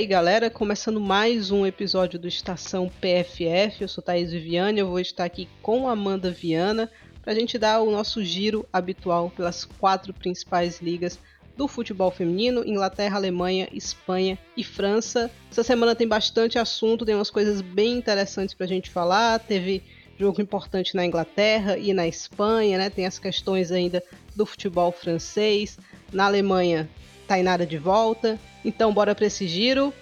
Aí, galera, começando mais um episódio do Estação PFF. Eu sou Thaís Viviane, eu vou estar aqui com Amanda Viana para a gente dar o nosso giro habitual pelas quatro principais ligas do futebol feminino: Inglaterra, Alemanha, Espanha e França. Essa semana tem bastante assunto, tem umas coisas bem interessantes para a gente falar. Teve jogo importante na Inglaterra e na Espanha, né? Tem as questões ainda do futebol francês. Na Alemanha, Tainara de volta. Então, bora para esse giro.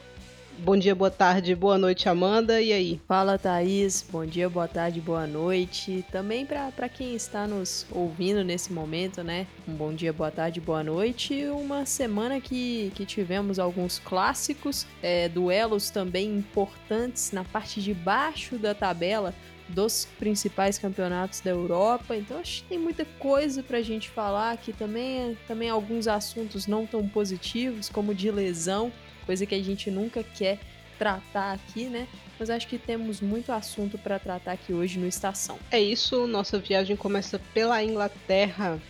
Bom dia, boa tarde, boa noite, Amanda. E aí? Fala, Thaís. Bom dia, boa tarde, boa noite. Também para quem está nos ouvindo nesse momento, né? Um bom dia, boa tarde, boa noite. Uma semana que, que tivemos alguns clássicos, é, duelos também importantes na parte de baixo da tabela dos principais campeonatos da Europa. Então acho que tem muita coisa para a gente falar aqui também, também alguns assuntos não tão positivos, como de lesão, coisa que a gente nunca quer tratar aqui, né? Mas acho que temos muito assunto para tratar aqui hoje no Estação. É isso, nossa viagem começa pela Inglaterra.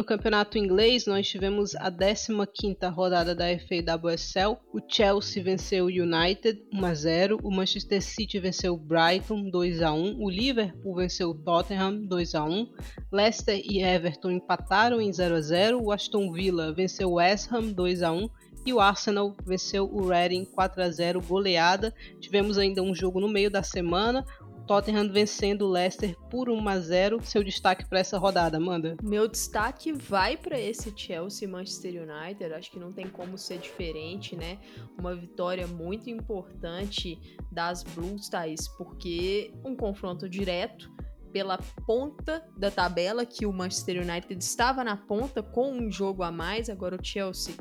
No campeonato inglês, nós tivemos a 15ª rodada da FA O Chelsea venceu o United 1 a 0, o Manchester City venceu o Brighton 2 a 1, o Liverpool venceu o Tottenham 2 a 1, Leicester e Everton empataram em 0 a 0, o Aston Villa venceu o West Ham 2 a 1 e o Arsenal venceu o Reading 4 a 0 goleada. Tivemos ainda um jogo no meio da semana, Tottenham vencendo o Leicester por 1 a 0. Seu destaque para essa rodada, Amanda? Meu destaque vai para esse Chelsea Manchester United. Acho que não tem como ser diferente, né? Uma vitória muito importante das Blues, Thaís, porque um confronto direto pela ponta da tabela, que o Manchester United estava na ponta com um jogo a mais, agora o Chelsea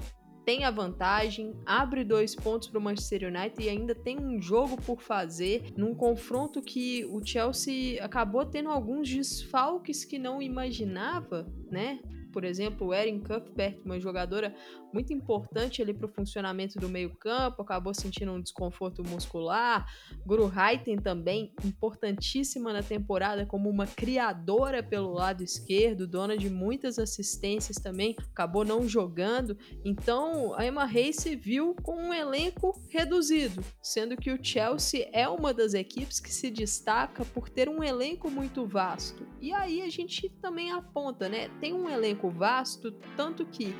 tem a vantagem, abre dois pontos para o Manchester United e ainda tem um jogo por fazer num confronto que o Chelsea acabou tendo alguns desfalques que não imaginava, né? Por exemplo, Erin Cuthbert, uma jogadora muito importante ali para o funcionamento do meio-campo, acabou sentindo um desconforto muscular. Guru Haiten também, importantíssima na temporada como uma criadora pelo lado esquerdo, dona de muitas assistências também, acabou não jogando. Então, a Emma Reis se viu com um elenco reduzido, sendo que o Chelsea é uma das equipes que se destaca por ter um elenco muito vasto. E aí a gente também aponta, né? Tem um elenco vasto, tanto que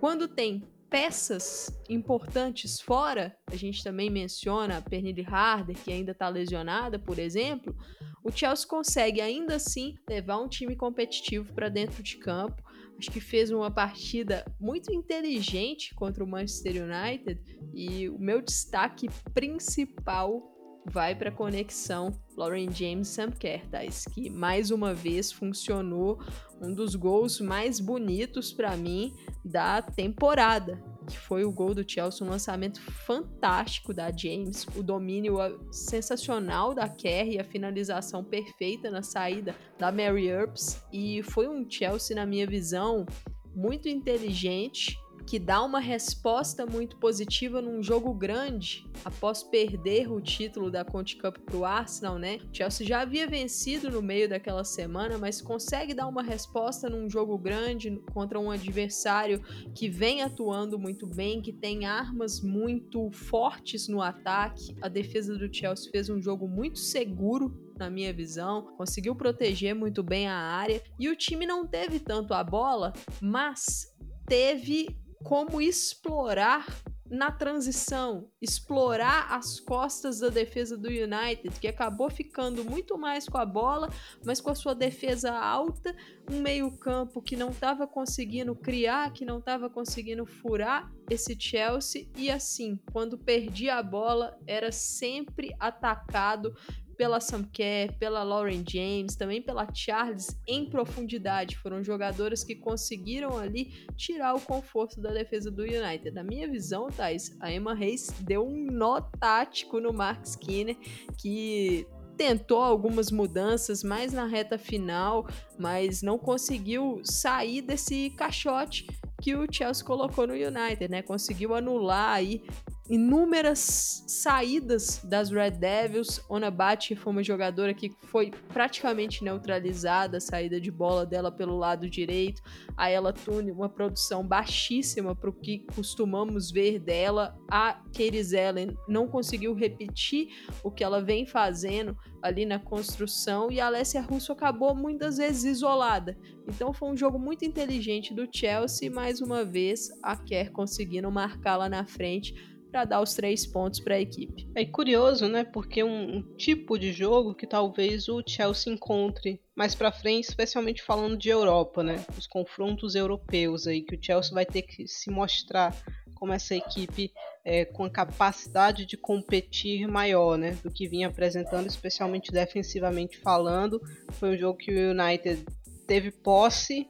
quando tem peças importantes fora, a gente também menciona a Pernille Harder, que ainda está lesionada, por exemplo, o Chelsea consegue ainda assim levar um time competitivo para dentro de campo. Acho que fez uma partida muito inteligente contra o Manchester United e o meu destaque principal vai para a conexão Lauren James Sam Kertais, que mais uma vez funcionou um dos gols mais bonitos para mim da temporada, que foi o gol do Chelsea, um lançamento fantástico da James, o domínio sensacional da Kerr e a finalização perfeita na saída da Mary Earps e foi um Chelsea na minha visão muito inteligente que dá uma resposta muito positiva num jogo grande após perder o título da Conte Cup para o Arsenal, né? O Chelsea já havia vencido no meio daquela semana, mas consegue dar uma resposta num jogo grande contra um adversário que vem atuando muito bem, que tem armas muito fortes no ataque. A defesa do Chelsea fez um jogo muito seguro na minha visão, conseguiu proteger muito bem a área e o time não teve tanto a bola, mas teve como explorar na transição, explorar as costas da defesa do United, que acabou ficando muito mais com a bola, mas com a sua defesa alta, um meio-campo que não estava conseguindo criar, que não estava conseguindo furar esse Chelsea, e assim, quando perdia a bola, era sempre atacado pela Sam Kerr, pela Lauren James, também pela Charles em profundidade. Foram jogadoras que conseguiram ali tirar o conforto da defesa do United. Na minha visão, Thais, a Emma Reis deu um nó tático no Mark Skinner que tentou algumas mudanças mais na reta final, mas não conseguiu sair desse caixote que o Chelsea colocou no United, né? Conseguiu anular aí inúmeras saídas das Red Devils. Onabat foi uma jogadora que foi praticamente neutralizada, a saída de bola dela pelo lado direito. A Ella Tune, uma produção baixíssima para o que costumamos ver dela. A Katie Ellen não conseguiu repetir o que ela vem fazendo ali na construção e a Alessia Russo acabou muitas vezes isolada. Então foi um jogo muito inteligente do Chelsea, mais uma vez a Kerr conseguindo marcar lá na frente para dar os três pontos para a equipe. É curioso, né? Porque um, um, tipo de jogo que talvez o Chelsea encontre mais para frente, especialmente falando de Europa, né? Os confrontos europeus aí que o Chelsea vai ter que se mostrar como essa equipe é, com a capacidade de competir maior, né? Do que vinha apresentando, especialmente defensivamente falando. Foi um jogo que o United teve posse,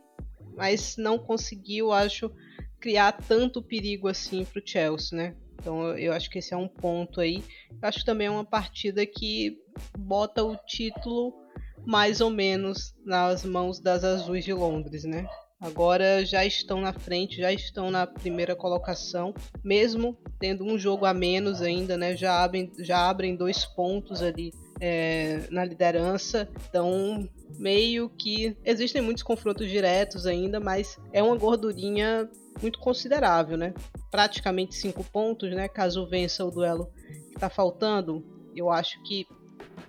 mas não conseguiu, acho, criar tanto perigo assim para o Chelsea, né? Então eu acho que esse é um ponto aí. Eu acho também é uma partida que bota o título mais ou menos nas mãos das Azuis de Londres, né? Agora já estão na frente, já estão na primeira colocação, mesmo tendo um jogo a menos ainda, né? Já abrem, já abrem dois pontos ali é, na liderança. Então, meio que existem muitos confrontos diretos ainda, mas é uma gordurinha muito considerável, né? Praticamente cinco pontos, né? Caso vença o duelo que está faltando, eu acho que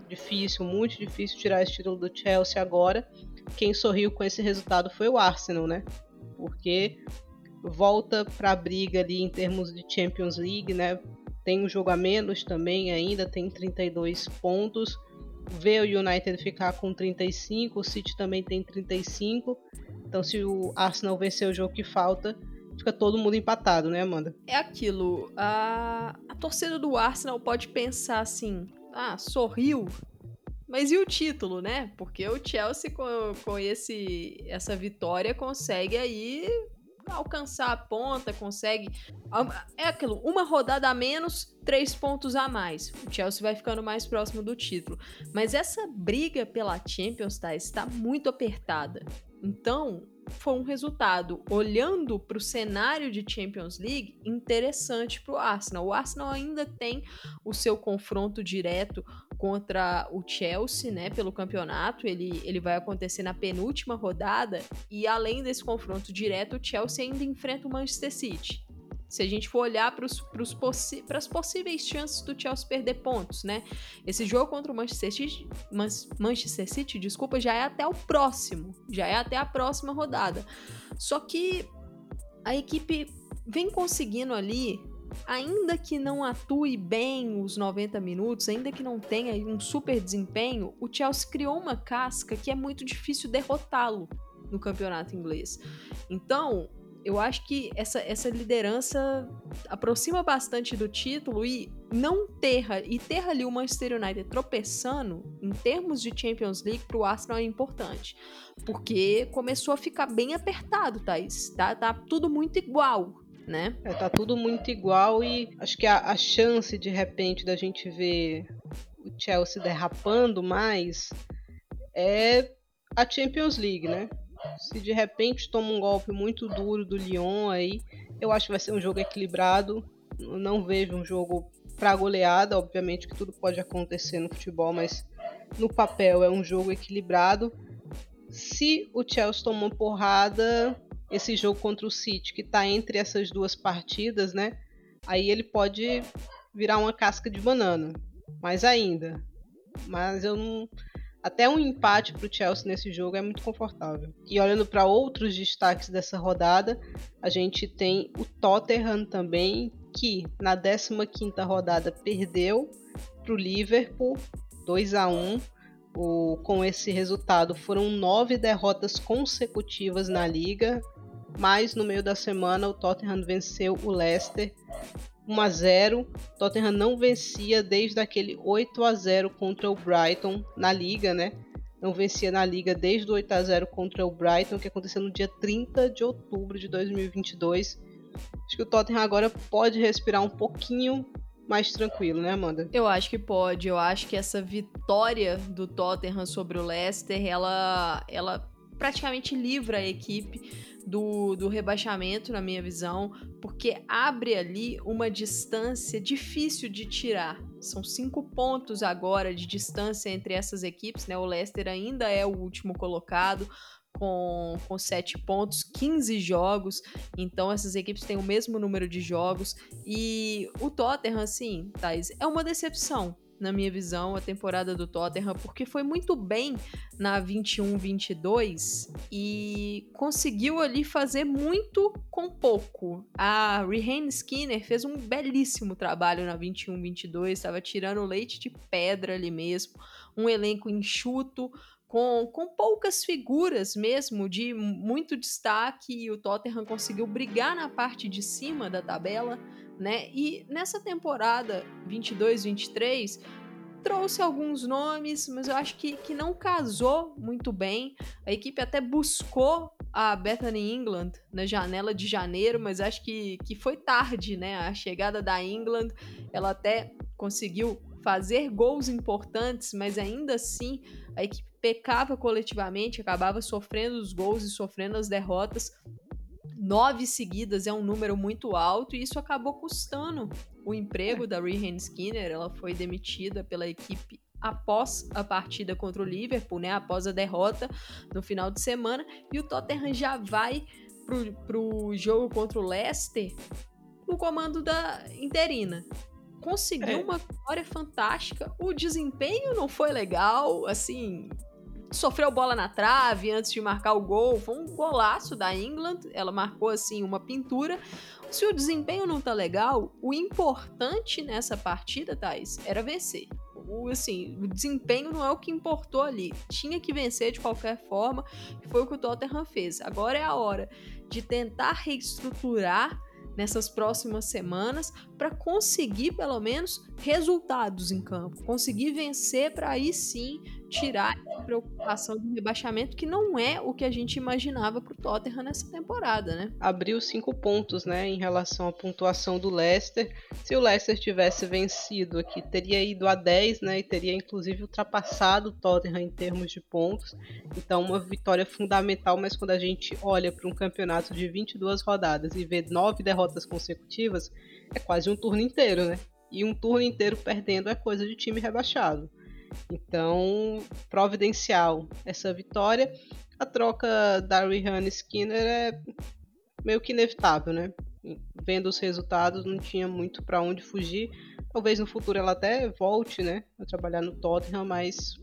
difícil, muito difícil tirar esse título do Chelsea agora. Quem sorriu com esse resultado foi o Arsenal, né? Porque volta para a briga ali em termos de Champions League, né? Tem um jogo a menos também ainda, tem 32 pontos. Vê o United ficar com 35, o City também tem 35. Então, se o Arsenal vencer o jogo que falta, fica todo mundo empatado, né, Amanda? É aquilo. A, a torcida do Arsenal pode pensar assim: ah, sorriu. Mas e o título, né? Porque o Chelsea, com, com esse, essa vitória, consegue aí alcançar a ponta, consegue. É aquilo, uma rodada a menos, três pontos a mais. O Chelsea vai ficando mais próximo do título. Mas essa briga pela Champions tá, está muito apertada. Então, foi um resultado, olhando para o cenário de Champions League, interessante para o Arsenal. O Arsenal ainda tem o seu confronto direto contra o Chelsea, né, pelo campeonato. Ele, ele vai acontecer na penúltima rodada e além desse confronto direto, o Chelsea ainda enfrenta o Manchester City. Se a gente for olhar para as possíveis chances do Chelsea perder pontos, né? Esse jogo contra o Manchester City, Manchester City, desculpa, já é até o próximo, já é até a próxima rodada. Só que a equipe vem conseguindo ali, ainda que não atue bem os 90 minutos, ainda que não tenha um super desempenho, o Chelsea criou uma casca que é muito difícil derrotá-lo no campeonato inglês. Então, eu acho que essa, essa liderança aproxima bastante do título e não ter e ter ali o Manchester United tropeçando em termos de Champions League para o Arsenal é importante, porque começou a ficar bem apertado, Thaís. Tá, tá tudo muito igual, né? É, tá tudo muito igual e acho que a, a chance de repente da gente ver o Chelsea derrapando mais é a Champions League, né? Se de repente toma um golpe muito duro do Lyon aí, eu acho que vai ser um jogo equilibrado. Não vejo um jogo para goleada, obviamente que tudo pode acontecer no futebol, mas no papel é um jogo equilibrado. Se o Chelsea tomar porrada, esse jogo contra o City, que está entre essas duas partidas, né? Aí ele pode virar uma casca de banana. Mais ainda. Mas eu não até um empate para o Chelsea nesse jogo é muito confortável. E olhando para outros destaques dessa rodada, a gente tem o Tottenham também, que na 15ª rodada perdeu para o Liverpool 2 a 1 o, com esse resultado foram nove derrotas consecutivas na liga, mas no meio da semana o Tottenham venceu o Leicester 1 a 0. Tottenham não vencia desde aquele 8 a 0 contra o Brighton na liga, né? Não vencia na liga desde o 8 a 0 contra o Brighton, que aconteceu no dia 30 de outubro de 2022. Acho que o Tottenham agora pode respirar um pouquinho mais tranquilo, né, Amanda? Eu acho que pode. Eu acho que essa vitória do Tottenham sobre o Leicester, ela, ela praticamente livra a equipe do, do rebaixamento, na minha visão, porque abre ali uma distância difícil de tirar. São cinco pontos agora de distância entre essas equipes, né? O Leicester ainda é o último colocado, com, com 7 pontos, 15 jogos. Então essas equipes têm o mesmo número de jogos. E o Tottenham, assim, Thais, é uma decepção na minha visão, a temporada do Tottenham, porque foi muito bem na 21-22 e conseguiu ali fazer muito com pouco. A Rehane Skinner fez um belíssimo trabalho na 21-22, estava tirando leite de pedra ali mesmo, um elenco enxuto, com, com poucas figuras mesmo de muito destaque e o Tottenham conseguiu brigar na parte de cima da tabela, né? E nessa temporada 22-23 trouxe alguns nomes, mas eu acho que, que não casou muito bem. A equipe até buscou a Bethany England na janela de janeiro, mas acho que, que foi tarde, né? A chegada da England, ela até conseguiu fazer gols importantes, mas ainda assim a equipe pecava coletivamente, acabava sofrendo os gols e sofrendo as derrotas. Nove seguidas é um número muito alto e isso acabou custando o emprego da Rehan Skinner. Ela foi demitida pela equipe após a partida contra o Liverpool, né? Após a derrota no final de semana. E o Tottenham já vai pro, pro jogo contra o Leicester no comando da interina conseguiu é. uma vitória fantástica. O desempenho não foi legal, assim, sofreu bola na trave antes de marcar o gol. Foi um golaço da England. Ela marcou assim uma pintura. Se o desempenho não tá legal, o importante nessa partida, Thais, era vencer. O, assim, o desempenho não é o que importou ali. Tinha que vencer de qualquer forma. Foi o que o Tottenham fez. Agora é a hora de tentar reestruturar nessas próximas semanas para conseguir pelo menos resultados em campo, conseguir vencer para aí sim tirar a preocupação do rebaixamento, que não é o que a gente imaginava para o Tottenham nessa temporada, né? Abriu cinco pontos, né, em relação à pontuação do Leicester. Se o Leicester tivesse vencido aqui, teria ido a 10, né, e teria inclusive ultrapassado o Tottenham em termos de pontos. Então, uma vitória fundamental, mas quando a gente olha para um campeonato de 22 rodadas e vê nove derrotas consecutivas, é quase um turno inteiro, né? E um turno inteiro perdendo é coisa de time rebaixado. Então, providencial essa vitória. A troca da Rihanna Skinner é meio que inevitável, né? Vendo os resultados, não tinha muito para onde fugir. Talvez no futuro ela até volte, né, a trabalhar no Tottenham, mas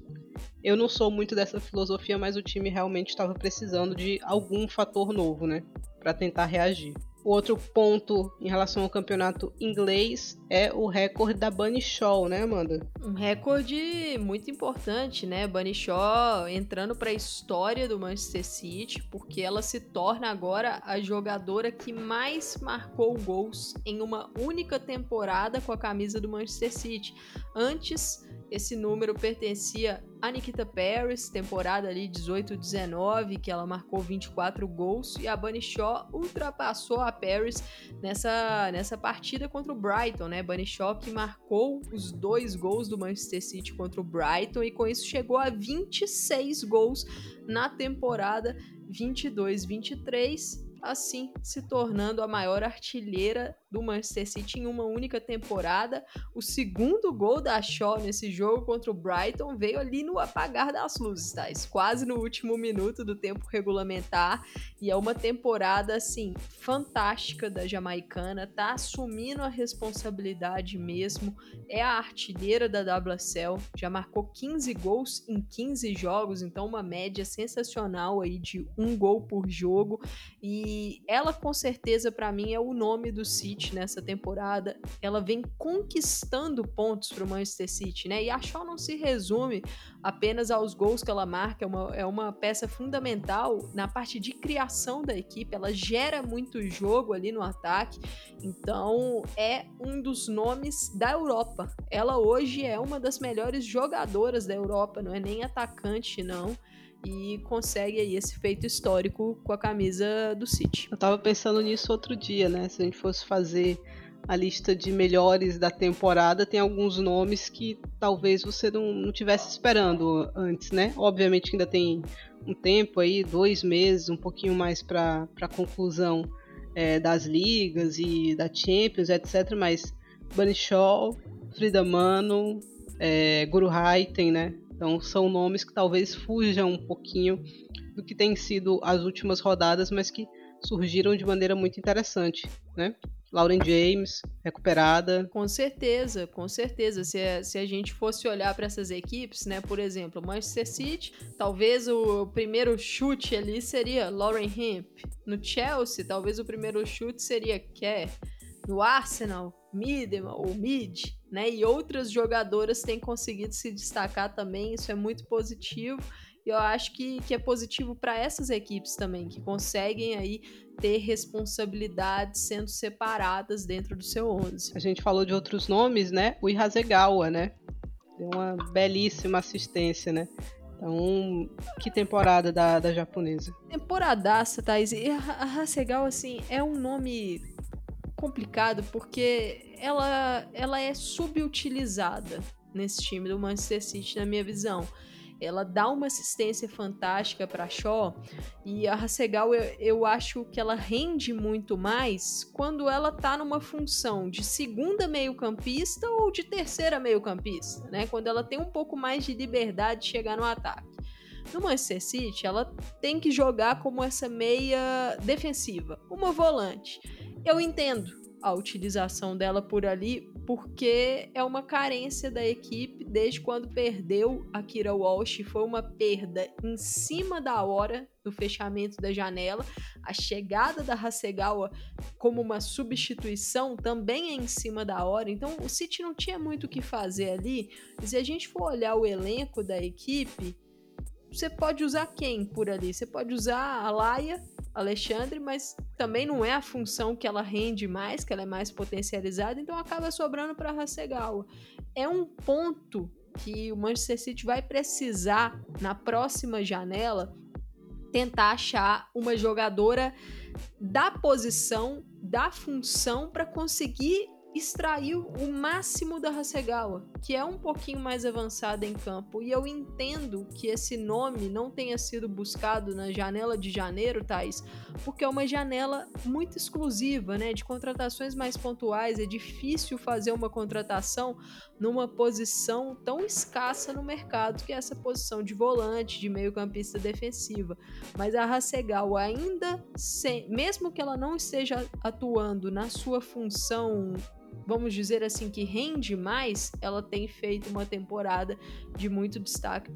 eu não sou muito dessa filosofia, mas o time realmente estava precisando de algum fator novo, né, para tentar reagir. O outro ponto em relação ao campeonato inglês é o recorde da Bunny Shaw, né, Amanda? Um recorde muito importante, né? Bunny Shaw entrando para a história do Manchester City, porque ela se torna agora a jogadora que mais marcou gols em uma única temporada com a camisa do Manchester City. Antes esse número pertencia a Nikita Paris, temporada ali 18-19, que ela marcou 24 gols, e a Bunny Shaw ultrapassou a Paris nessa, nessa partida contra o Brighton, né? Bunny Shaw que marcou os dois gols do Manchester City contra o Brighton e com isso chegou a 26 gols na temporada 22-23 assim se tornando a maior artilheira do Manchester City em uma única temporada. O segundo gol da Shaw nesse jogo contra o Brighton veio ali no apagar das luzes, tá? quase no último minuto do tempo regulamentar. E é uma temporada, assim, fantástica da jamaicana, tá assumindo a responsabilidade mesmo. É a artilheira da WSL, já marcou 15 gols em 15 jogos, então uma média sensacional aí de um gol por jogo. E ela, com certeza, para mim, é o nome do City City nessa temporada, ela vem conquistando pontos para o Manchester City, né? E a Shaw não se resume apenas aos gols que ela marca, é uma, é uma peça fundamental na parte de criação da equipe, ela gera muito jogo ali no ataque, então é um dos nomes da Europa. Ela hoje é uma das melhores jogadoras da Europa, não é nem atacante, não e consegue aí esse feito histórico com a camisa do City. Eu tava pensando nisso outro dia, né? Se a gente fosse fazer a lista de melhores da temporada, tem alguns nomes que talvez você não, não tivesse esperando antes, né? Obviamente ainda tem um tempo aí, dois meses, um pouquinho mais para conclusão é, das ligas e da Champions, etc. Mas Bunny Shaw, Frida Mano, é, Guru Haiten, né? Então são nomes que talvez fujam um pouquinho do que tem sido as últimas rodadas, mas que surgiram de maneira muito interessante, né? Lauren James, recuperada. Com certeza, com certeza. Se a, se a gente fosse olhar para essas equipes, né? Por exemplo, Manchester City, talvez o primeiro chute ali seria Lauren Hemp. No Chelsea, talvez o primeiro chute seria Kerr. No Arsenal, Midema ou Mid, né? E outras jogadoras têm conseguido se destacar também, isso é muito positivo. E eu acho que, que é positivo para essas equipes também, que conseguem aí ter responsabilidades sendo separadas dentro do seu 11. A gente falou de outros nomes, né? O Ihasegawa, né? Deu uma belíssima assistência, né? Então, que temporada da, da japonesa. Temporadaça, Thais. E a Hasegawa, assim, é um nome complicado porque ela, ela é subutilizada nesse time do Manchester City, na minha visão ela dá uma assistência fantástica para Shaw e a Hasegal eu, eu acho que ela rende muito mais quando ela tá numa função de segunda meio-campista ou de terceira meio-campista, né? Quando ela tem um pouco mais de liberdade de chegar no ataque. No Manchester City, ela tem que jogar como essa meia defensiva, uma volante. Eu entendo a utilização dela por ali, porque é uma carência da equipe desde quando perdeu a Kira Walsh. Foi uma perda em cima da hora do fechamento da janela. A chegada da Hasegawa como uma substituição também é em cima da hora. Então o City não tinha muito o que fazer ali. Se a gente for olhar o elenco da equipe, você pode usar quem por ali? Você pode usar a Laia Alexandre, mas também não é a função que ela rende mais, que ela é mais potencializada, então acaba sobrando para Hasegawa. É um ponto que o Manchester City vai precisar na próxima janela tentar achar uma jogadora da posição, da função para conseguir extraiu o máximo da Hasegawa, que é um pouquinho mais avançada em campo. E eu entendo que esse nome não tenha sido buscado na janela de janeiro, Thais, porque é uma janela muito exclusiva, né? De contratações mais pontuais. É difícil fazer uma contratação numa posição tão escassa no mercado, que é essa posição de volante, de meio-campista defensiva. Mas a Hasegawa ainda, sem, mesmo que ela não esteja atuando na sua função vamos dizer assim, que rende mais, ela tem feito uma temporada de muito destaque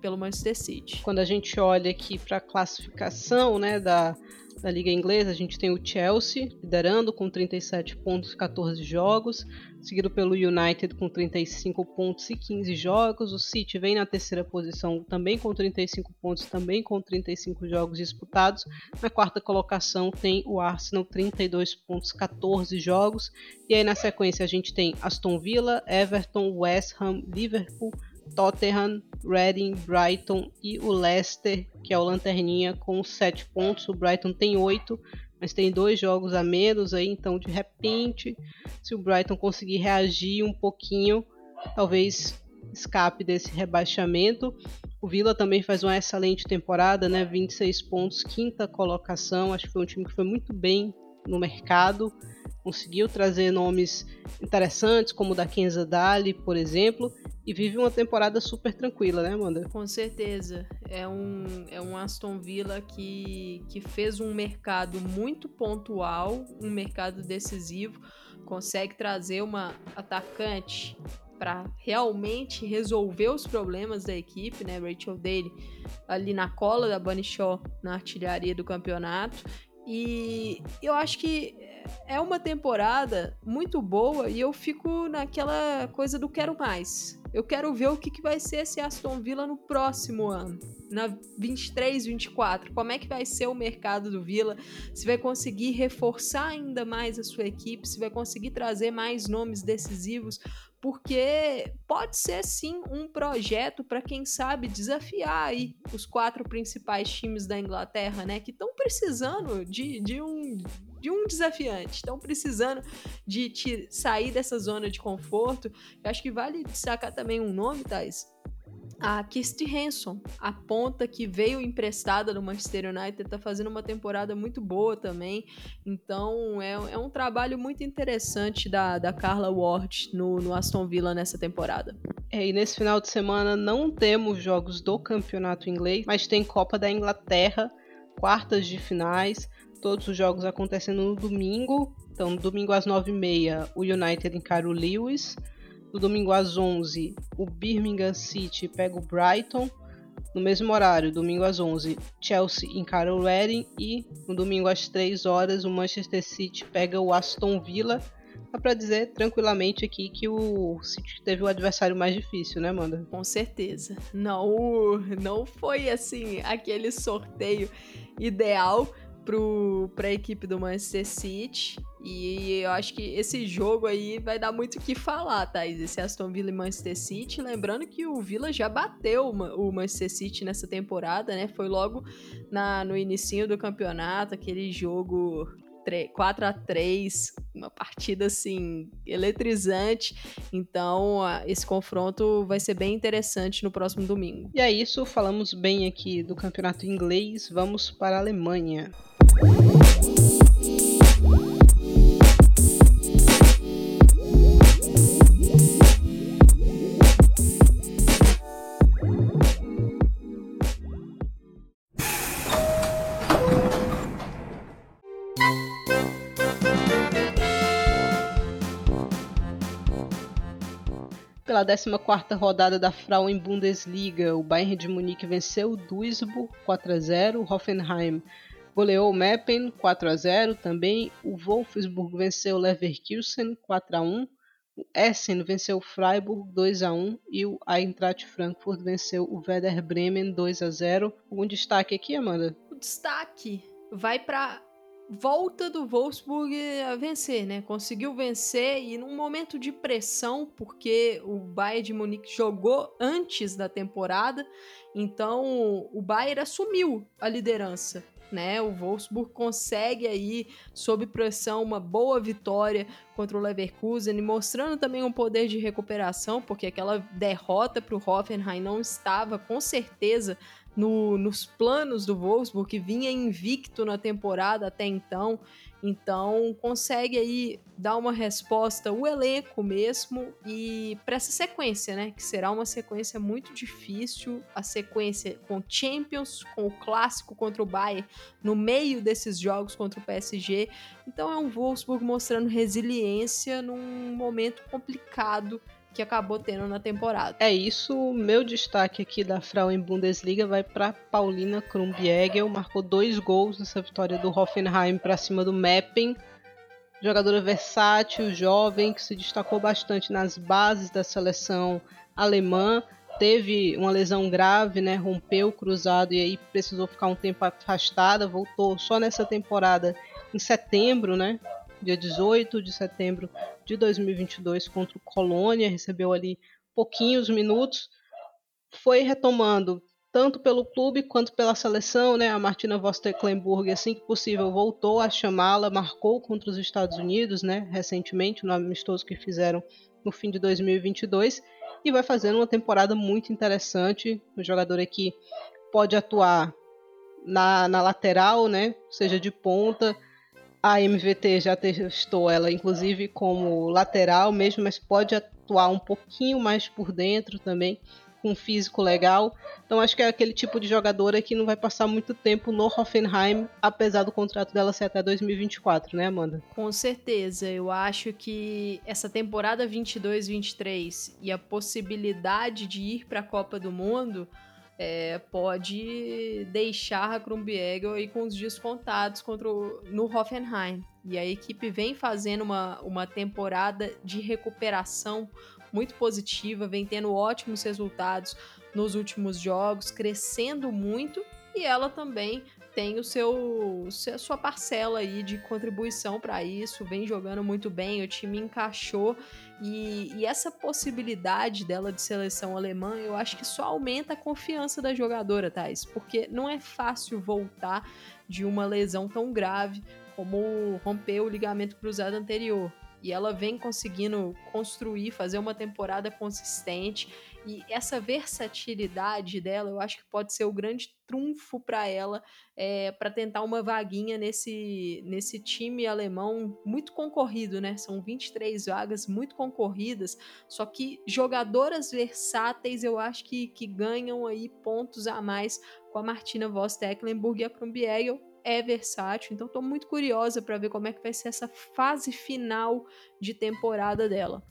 pelo Manchester City. Quando a gente olha aqui para a classificação né, da, da Liga Inglesa, a gente tem o Chelsea liderando com 37 pontos e 14 jogos, seguido pelo United com 35 pontos e 15 jogos. O City vem na terceira posição também com 35 pontos, também com 35 jogos disputados. Na quarta colocação tem o Arsenal, 32 pontos, 14 jogos. E aí na sequência a gente tem Aston Villa, Everton, West Ham, Liverpool, Tottenham, Reading, Brighton e o Leicester, que é o Lanterninha, com 7 pontos. O Brighton tem 8, mas tem dois jogos a menos aí, então de repente, se o Brighton conseguir reagir um pouquinho, talvez escape desse rebaixamento. O Villa também faz uma excelente temporada, né? 26 pontos, quinta colocação. Acho que foi um time que foi muito bem no mercado conseguiu trazer nomes interessantes, como o da Kenza Dali, por exemplo, e vive uma temporada super tranquila, né, Amanda? Com certeza. É um, é um Aston Villa que, que fez um mercado muito pontual, um mercado decisivo, consegue trazer uma atacante para realmente resolver os problemas da equipe, né? Rachel Daly ali na cola da Bunny Shaw na artilharia do campeonato. E eu acho que é uma temporada muito boa e eu fico naquela coisa do quero mais. Eu quero ver o que, que vai ser esse Aston Villa no próximo ano, na 23, 24. Como é que vai ser o mercado do Villa? Se vai conseguir reforçar ainda mais a sua equipe, se vai conseguir trazer mais nomes decisivos, porque pode ser sim um projeto para quem sabe desafiar aí os quatro principais times da Inglaterra, né, que estão precisando de, de um de um desafiante. Estão precisando de sair dessa zona de conforto. Eu acho que vale destacar também um nome, Thais, a Kirsty Hanson, a ponta que veio emprestada do Manchester United, está fazendo uma temporada muito boa também. Então é, é, um trabalho muito interessante da, da Carla Ward no, no Aston Villa nessa temporada. É, e nesse final de semana não temos jogos do campeonato inglês, mas tem Copa da Inglaterra, quartas de finais. Todos os jogos acontecendo no domingo. Então, domingo às 9h30, o United encara o Lewis. No domingo às 11 o Birmingham City pega o Brighton. No mesmo horário, domingo às 11 Chelsea encara o Reading. E no domingo às 3 horas o Manchester City pega o Aston Villa. Dá pra dizer tranquilamente aqui que o City teve o adversário mais difícil, né, Amanda? Com certeza. Não, não foi assim aquele sorteio ideal para a equipe do Manchester City. E eu acho que esse jogo aí vai dar muito o que falar, Thaís. Esse Aston Villa e Manchester City. Lembrando que o Villa já bateu o Manchester City nessa temporada, né? Foi logo na, no início do campeonato, aquele jogo 4 a 3 uma partida assim eletrizante. Então, esse confronto vai ser bem interessante no próximo domingo. E é isso, falamos bem aqui do campeonato inglês. Vamos para a Alemanha. Pela 14ª rodada da Frauen Bundesliga, o Bayern de Munique venceu o Duisburg 4 a 0, o Hoffenheim goleou o Meppen 4 a 0 também. O Wolfsburg venceu o Leverkusen 4 a 1. O Essen venceu o Freiburg 2 a 1 e o Eintracht Frankfurt venceu o Werder Bremen 2 a 0. Algum destaque aqui, Amanda? O destaque vai para volta do Wolfsburg a vencer, né? Conseguiu vencer e num momento de pressão, porque o Bayern de Munique jogou antes da temporada, então o Bayern assumiu a liderança né? O Wolfsburg consegue aí, sob pressão, uma boa vitória contra o Leverkusen, mostrando também um poder de recuperação, porque aquela derrota para o Hoffenheim não estava com certeza no, nos planos do Wolfsburg, que vinha invicto na temporada até então. Então, consegue aí dar uma resposta, o elenco mesmo, e para essa sequência, né? Que será uma sequência muito difícil a sequência com Champions, com o clássico contra o Bayern, no meio desses jogos contra o PSG. Então, é um Wolfsburg mostrando resiliência num momento complicado que acabou tendo na temporada. É isso, meu destaque aqui da Frauen Bundesliga vai para Paulina Krumbiegel, marcou dois gols nessa vitória do Hoffenheim para cima do Meppen. Jogadora versátil, jovem, que se destacou bastante nas bases da seleção alemã. Teve uma lesão grave, né? Rompeu o cruzado e aí precisou ficar um tempo afastada. Voltou só nessa temporada em setembro, né? Dia 18 de setembro de 2022 contra o Colônia, recebeu ali pouquinhos minutos, foi retomando tanto pelo clube quanto pela seleção, né? A Martina Voss-Tecklenburg, assim que possível, voltou a chamá-la, marcou contra os Estados Unidos, né? Recentemente, no amistoso que fizeram no fim de 2022 e vai fazendo uma temporada muito interessante. O jogador aqui pode atuar na, na lateral, né? Seja de ponta, a MVT já testou ela, inclusive, como lateral mesmo, mas pode atuar um pouquinho mais por dentro também, com um físico legal. Então, acho que é aquele tipo de jogadora que não vai passar muito tempo no Hoffenheim, apesar do contrato dela ser até 2024, né, Amanda? Com certeza. Eu acho que essa temporada 22-23 e a possibilidade de ir para a Copa do Mundo é, pode deixar a Krumbiegel aí com os descontados contra o, no Hoffenheim. E a equipe vem fazendo uma, uma temporada de recuperação muito positiva, vem tendo ótimos resultados nos últimos jogos, crescendo muito e ela também tem o seu sua parcela aí de contribuição para isso, vem jogando muito bem, o time encaixou e, e, essa possibilidade dela de seleção alemã, eu acho que só aumenta a confiança da jogadora, Thais, porque não é fácil voltar de uma lesão tão grave como romper o ligamento cruzado anterior. E ela vem conseguindo construir, fazer uma temporada consistente. E essa versatilidade dela, eu acho que pode ser o grande trunfo para ela, é, para tentar uma vaguinha nesse, nesse time alemão muito concorrido, né? São 23 vagas muito concorridas, só que jogadoras versáteis eu acho que, que ganham aí pontos a mais com a Martina Voss Tecklenburg e a Krumbiegel é versátil, então estou muito curiosa para ver como é que vai ser essa fase final de temporada dela.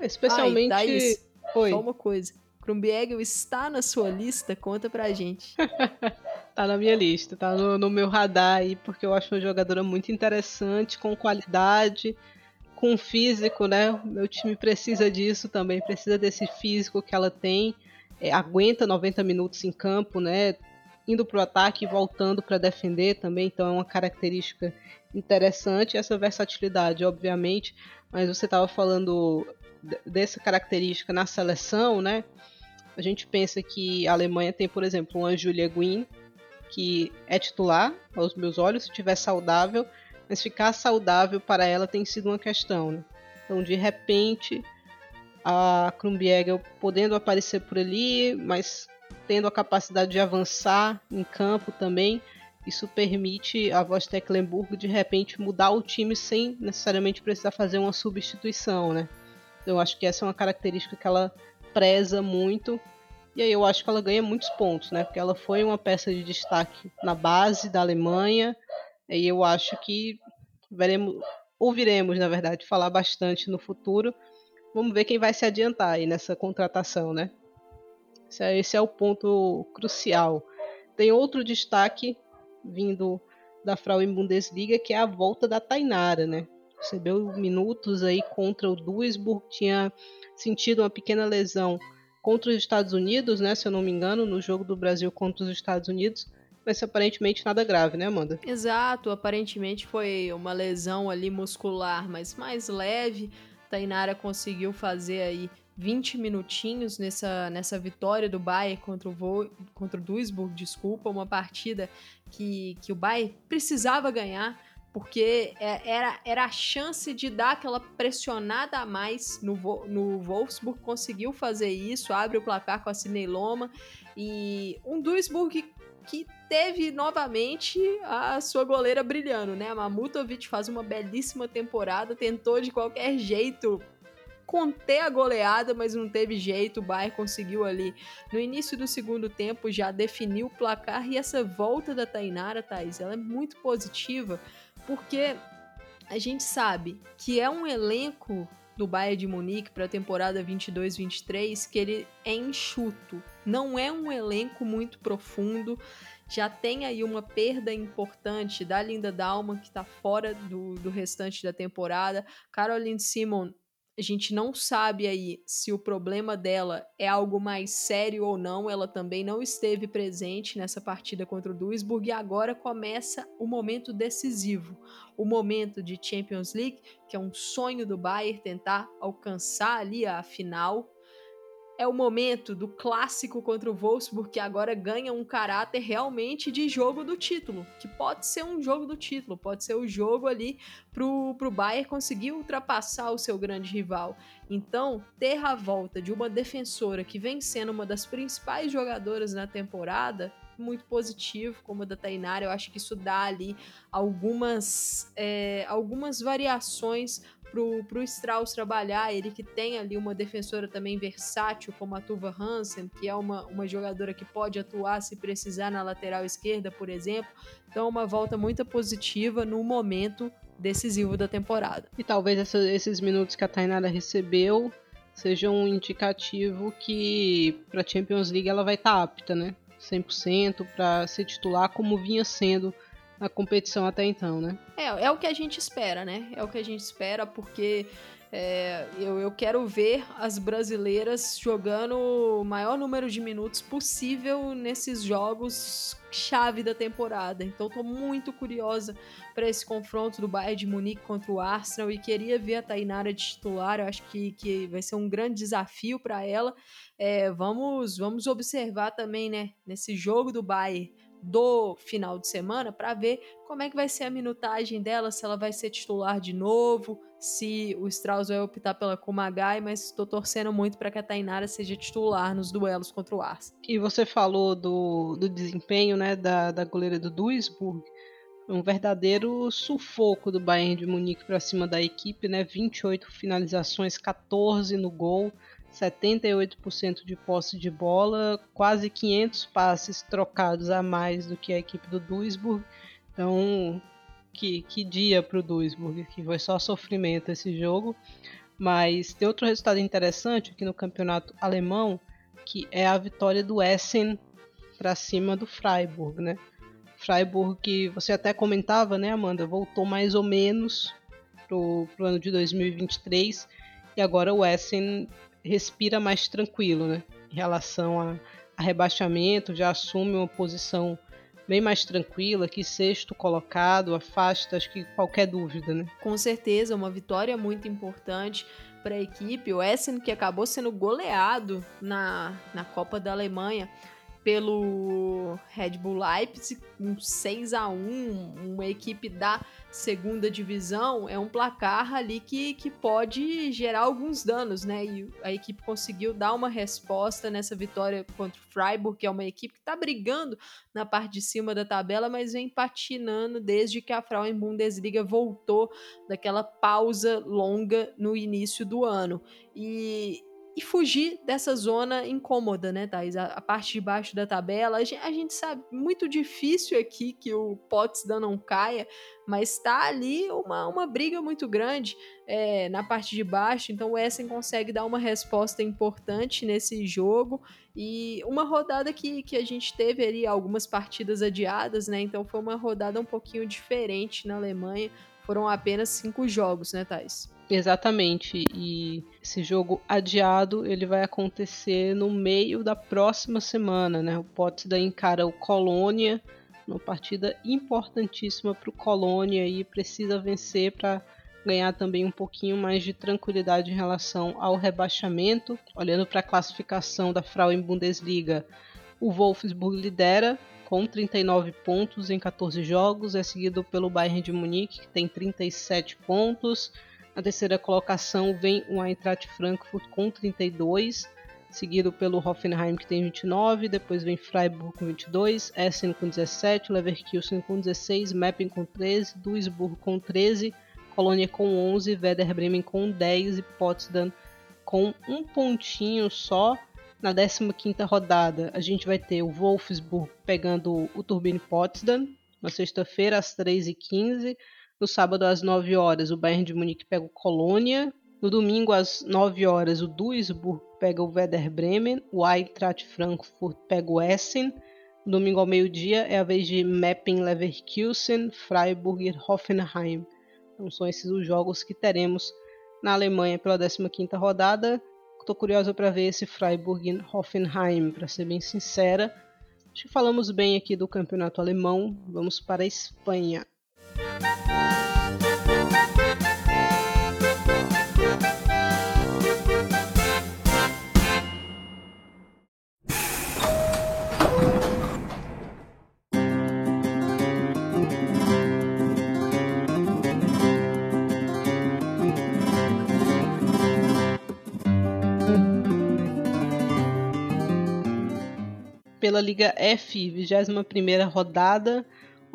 Especialmente. Ai, Thaís, Oi. Só uma coisa. Krumbiegel está na sua lista? Conta pra gente. tá na minha lista, tá no, no, meu radar aí, porque eu acho uma jogadora muito interessante, com qualidade, com físico, né? O meu time precisa disso também, precisa desse físico que ela tem. É, aguenta 90 minutos em campo, né? Indo para o ataque e voltando para defender também, então é uma característica interessante essa versatilidade, obviamente. Mas você estava falando dessa característica na seleção, né? A gente pensa que a Alemanha tem, por exemplo, uma Julia Guin, que é titular, aos meus olhos, se estiver saudável, mas ficar saudável para ela tem sido uma questão. Né? Então, de repente, a Krumbiegel podendo aparecer por ali, mas tendo a capacidade de avançar em campo também. Isso permite a Voz Tecklenburg de repente mudar o time sem necessariamente precisar fazer uma substituição, né? Eu acho que essa é uma característica que ela preza muito. E aí eu acho que ela ganha muitos pontos, né? Porque ela foi uma peça de destaque na base da Alemanha. E eu acho que veremos, ouviremos, na verdade, falar bastante no futuro. Vamos ver quem vai se adiantar aí nessa contratação, né? É, esse é o ponto crucial. Tem outro destaque vindo da Frauen Bundesliga, que é a volta da Tainara, né? Recebeu minutos aí contra o Duisburg, tinha sentido uma pequena lesão contra os Estados Unidos, né? Se eu não me engano, no jogo do Brasil contra os Estados Unidos. Mas aparentemente nada grave, né, Amanda? Exato, aparentemente foi uma lesão ali muscular, mas mais leve. Tainara conseguiu fazer aí 20 minutinhos nessa, nessa vitória do Bayern contra o, Vo, contra o Duisburg, desculpa, uma partida que, que o Bayern precisava ganhar, porque é, era, era a chance de dar aquela pressionada a mais no, no Wolfsburg, conseguiu fazer isso, abre o placar com a Cinei Loma, e um Duisburg que teve novamente a sua goleira brilhando, né? A Mamutovic faz uma belíssima temporada, tentou de qualquer jeito conter a goleada, mas não teve jeito. O Bayern conseguiu ali no início do segundo tempo já definir o placar e essa volta da Tainara, Thaís, ela é muito positiva porque a gente sabe que é um elenco do Bayern de Munique para a temporada 22-23 que ele é enxuto, não é um elenco muito profundo. Já tem aí uma perda importante da Linda Dalman, que está fora do, do restante da temporada. Caroline Simon a gente não sabe aí se o problema dela é algo mais sério ou não. Ela também não esteve presente nessa partida contra o Duisburg e agora começa o momento decisivo, o momento de Champions League, que é um sonho do Bayern tentar alcançar ali a final é o momento do clássico contra o Wolfsburg que agora ganha um caráter realmente de jogo do título, que pode ser um jogo do título, pode ser o jogo ali pro, pro Bayern conseguir ultrapassar o seu grande rival. Então, ter a volta de uma defensora que vem sendo uma das principais jogadoras na temporada muito positivo, como a da Tainara. Eu acho que isso dá ali algumas, é, algumas variações pro, pro Strauss trabalhar, ele que tem ali uma defensora também versátil, como a Tuva Hansen, que é uma, uma jogadora que pode atuar se precisar na lateral esquerda, por exemplo. Então, uma volta muito positiva no momento decisivo da temporada. E talvez essa, esses minutos que a Tainara recebeu sejam um indicativo que para Champions League ela vai estar tá apta, né? 100% para ser titular, como vinha sendo na competição até então, né? É, é o que a gente espera, né? É o que a gente espera, porque é, eu, eu quero ver as brasileiras jogando o maior número de minutos possível nesses jogos chave da temporada. Então tô muito curiosa para esse confronto do Bayern de Munique contra o Arsenal e queria ver a Tainara de titular. Eu acho que, que vai ser um grande desafio para ela. É, vamos, vamos observar também, né, nesse jogo do Bayern do final de semana para ver como é que vai ser a minutagem dela, se ela vai ser titular de novo, se o Strauss vai optar pela Kumagai, mas estou torcendo muito para que a Tainara seja titular nos duelos contra o Ars. E você falou do, do desempenho né, da, da goleira do Duisburg, um verdadeiro sufoco do Bayern de Munique para cima da equipe, né? 28 finalizações, 14 no gol, 78% de posse de bola, quase 500 passes trocados a mais do que a equipe do Duisburg. Então, que, que dia para o Duisburg, que foi só sofrimento esse jogo. Mas tem outro resultado interessante aqui no campeonato alemão, que é a vitória do Essen para cima do Freiburg, né? Freiburg, que você até comentava, né, Amanda, voltou mais ou menos pro, pro ano de 2023 e agora o Essen respira mais tranquilo, né? Em relação a, a rebaixamento, já assume uma posição bem mais tranquila, que sexto colocado, afasta acho que qualquer dúvida, né? Com certeza, uma vitória muito importante para a equipe. O Essen que acabou sendo goleado na, na Copa da Alemanha pelo Red Bull Leipzig, um 6 a 1 uma equipe da segunda divisão, é um placar ali que, que pode gerar alguns danos, né? E a equipe conseguiu dar uma resposta nessa vitória contra o Freiburg, que é uma equipe que está brigando na parte de cima da tabela, mas vem patinando desde que a Frauen Bundesliga voltou daquela pausa longa no início do ano. E e fugir dessa zona incômoda, né, Thais? A, a parte de baixo da tabela. A gente, a gente, sabe, muito difícil aqui que o Potsdam não caia, mas tá ali uma, uma briga muito grande é, na parte de baixo. Então o Essen consegue dar uma resposta importante nesse jogo. E uma rodada que, que a gente teve ali algumas partidas adiadas, né? Então foi uma rodada um pouquinho diferente na Alemanha. Foram apenas cinco jogos, né, Thais? Exatamente. E esse jogo adiado, ele vai acontecer no meio da próxima semana, né? O Potsdam encara o Colônia, uma partida importantíssima para o Colônia e precisa vencer para ganhar também um pouquinho mais de tranquilidade em relação ao rebaixamento. Olhando para a classificação da Frauen Bundesliga, o Wolfsburg lidera com 39 pontos em 14 jogos, é seguido pelo Bayern de Munique, que tem 37 pontos. Na terceira colocação vem o Eintracht Frankfurt com 32, seguido pelo Hoffenheim que tem 29, depois vem Freiburg com 22, Essen com 17, Leverkusen com 16, Meppen com 13, Duisburg com 13, Colônia com 11, Werder Bremen com 10 e Potsdam com um pontinho só. Na 15ª rodada, a gente vai ter o Wolfsburg pegando o Turbine Potsdam na sexta-feira às 3h15, no sábado, às 9 horas, o Bayern de Munique pega o Colônia. No domingo, às 9 horas, o Duisburg pega o Werder Bremen. O Eintracht Frankfurt pega o Essen. No domingo ao meio-dia é a vez de Meppen Leverkusen, Freiburg e Hoffenheim. Então são esses os jogos que teremos na Alemanha pela 15ª rodada. Estou curiosa para ver esse Freiburg e Hoffenheim, para ser bem sincera. Acho que falamos bem aqui do campeonato alemão. Vamos para a Espanha. Pela Liga F, 21ª rodada.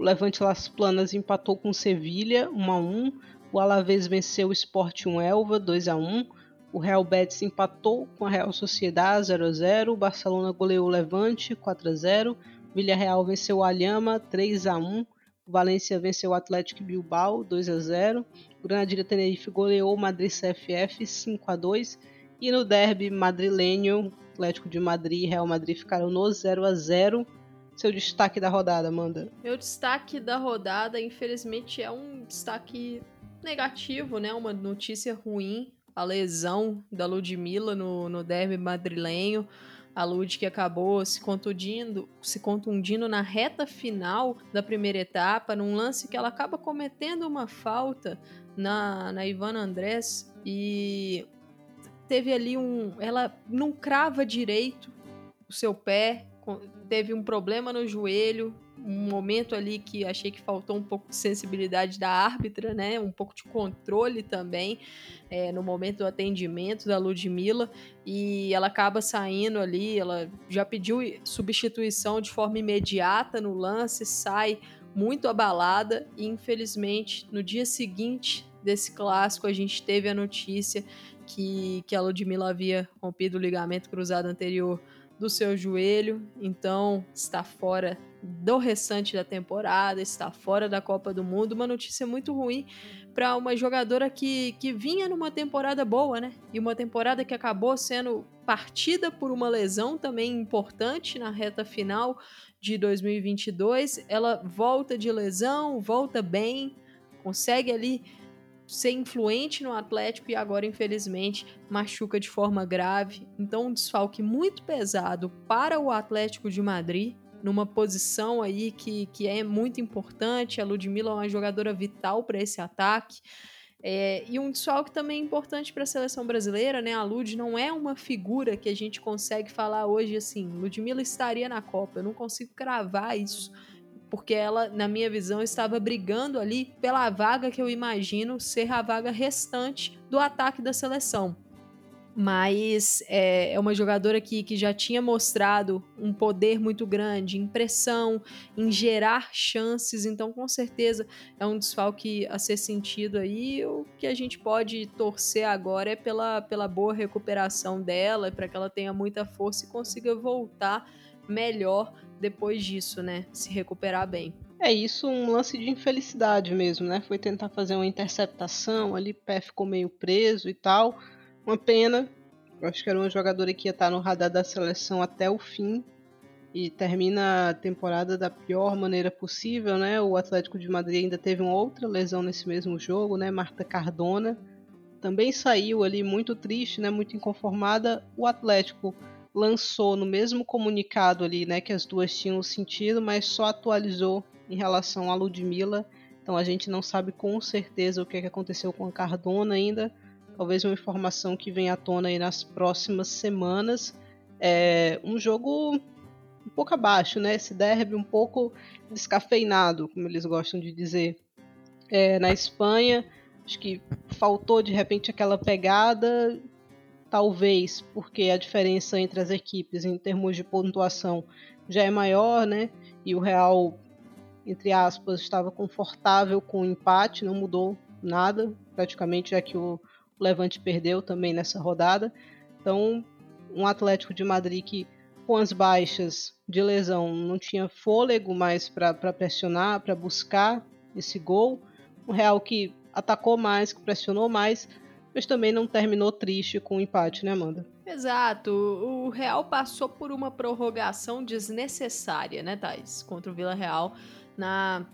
O Levante Las Planas empatou com Sevilha 1 a 1. O Alavés venceu o Sporting Elva 2 a 1. O Real Betis empatou com a Real Sociedade 0 a 0. O Barcelona goleou o Levante 4 a 0. O Villarreal venceu o Alhama 3 a 1. O Valência venceu o Atlético Bilbao 2 a 0. O Granadilla Tenerife goleou o Madrid CFF 5 a 2. E no derby madrilenho, Atlético de Madrid e Real Madrid ficaram no 0 a 0 Seu destaque da rodada, Amanda? Meu destaque da rodada, infelizmente, é um destaque negativo, né? Uma notícia ruim. A lesão da Ludmilla no, no derby madrilenho. A Lud que acabou se contundindo, se contundindo na reta final da primeira etapa, num lance que ela acaba cometendo uma falta na, na Ivana Andrés e teve ali um. Ela não crava direito o seu pé, teve um problema no joelho, um momento ali que achei que faltou um pouco de sensibilidade da árbitra, né? Um pouco de controle também é, no momento do atendimento da Ludmilla e ela acaba saindo ali, ela já pediu substituição de forma imediata no lance, sai muito abalada e infelizmente no dia seguinte desse clássico a gente teve a notícia que, que a Ludmilla havia rompido o ligamento cruzado anterior do seu joelho, então está fora do restante da temporada, está fora da Copa do Mundo. Uma notícia muito ruim para uma jogadora que, que vinha numa temporada boa, né? E uma temporada que acabou sendo partida por uma lesão também importante na reta final de 2022. Ela volta de lesão, volta bem, consegue ali ser influente no Atlético e agora, infelizmente, machuca de forma grave. Então, um desfalque muito pesado para o Atlético de Madrid, numa posição aí que, que é muito importante. A Ludmilla é uma jogadora vital para esse ataque. É, e um desfalque também importante para a seleção brasileira, né? A Lud não é uma figura que a gente consegue falar hoje assim, Ludmilla estaria na Copa. Eu não consigo cravar isso porque ela, na minha visão, estava brigando ali pela vaga que eu imagino ser a vaga restante do ataque da seleção. Mas é, é uma jogadora que, que já tinha mostrado um poder muito grande em pressão, em gerar chances, então com certeza é um desfalque a ser sentido aí. O que a gente pode torcer agora é pela, pela boa recuperação dela, para que ela tenha muita força e consiga voltar melhor depois disso, né? Se recuperar bem. É isso, um lance de infelicidade mesmo, né? Foi tentar fazer uma interceptação, ali pé ficou meio preso e tal. Uma pena. Eu acho que era uma jogadora que ia estar no radar da seleção até o fim e termina a temporada da pior maneira possível, né? O Atlético de Madrid ainda teve uma outra lesão nesse mesmo jogo, né? Marta Cardona também saiu ali muito triste, né? Muito inconformada. O Atlético lançou no mesmo comunicado ali, né, que as duas tinham sentido, mas só atualizou em relação a Ludmilla. Então a gente não sabe com certeza o que, é que aconteceu com a Cardona ainda. Talvez uma informação que venha à tona aí nas próximas semanas. É um jogo um pouco abaixo, né? Esse derby um pouco descafeinado, como eles gostam de dizer. É, na Espanha, acho que faltou de repente aquela pegada talvez porque a diferença entre as equipes em termos de pontuação já é maior, né? E o Real, entre aspas, estava confortável com o empate, não mudou nada, praticamente, já que o Levante perdeu também nessa rodada. Então, um Atlético de Madrid que, com as baixas de lesão, não tinha fôlego mais para pressionar, para buscar esse gol. O Real que atacou mais, que pressionou mais, mas também não terminou triste com o empate, né, Amanda? Exato. O Real passou por uma prorrogação desnecessária, né, Thais? Contra o Vila Real na,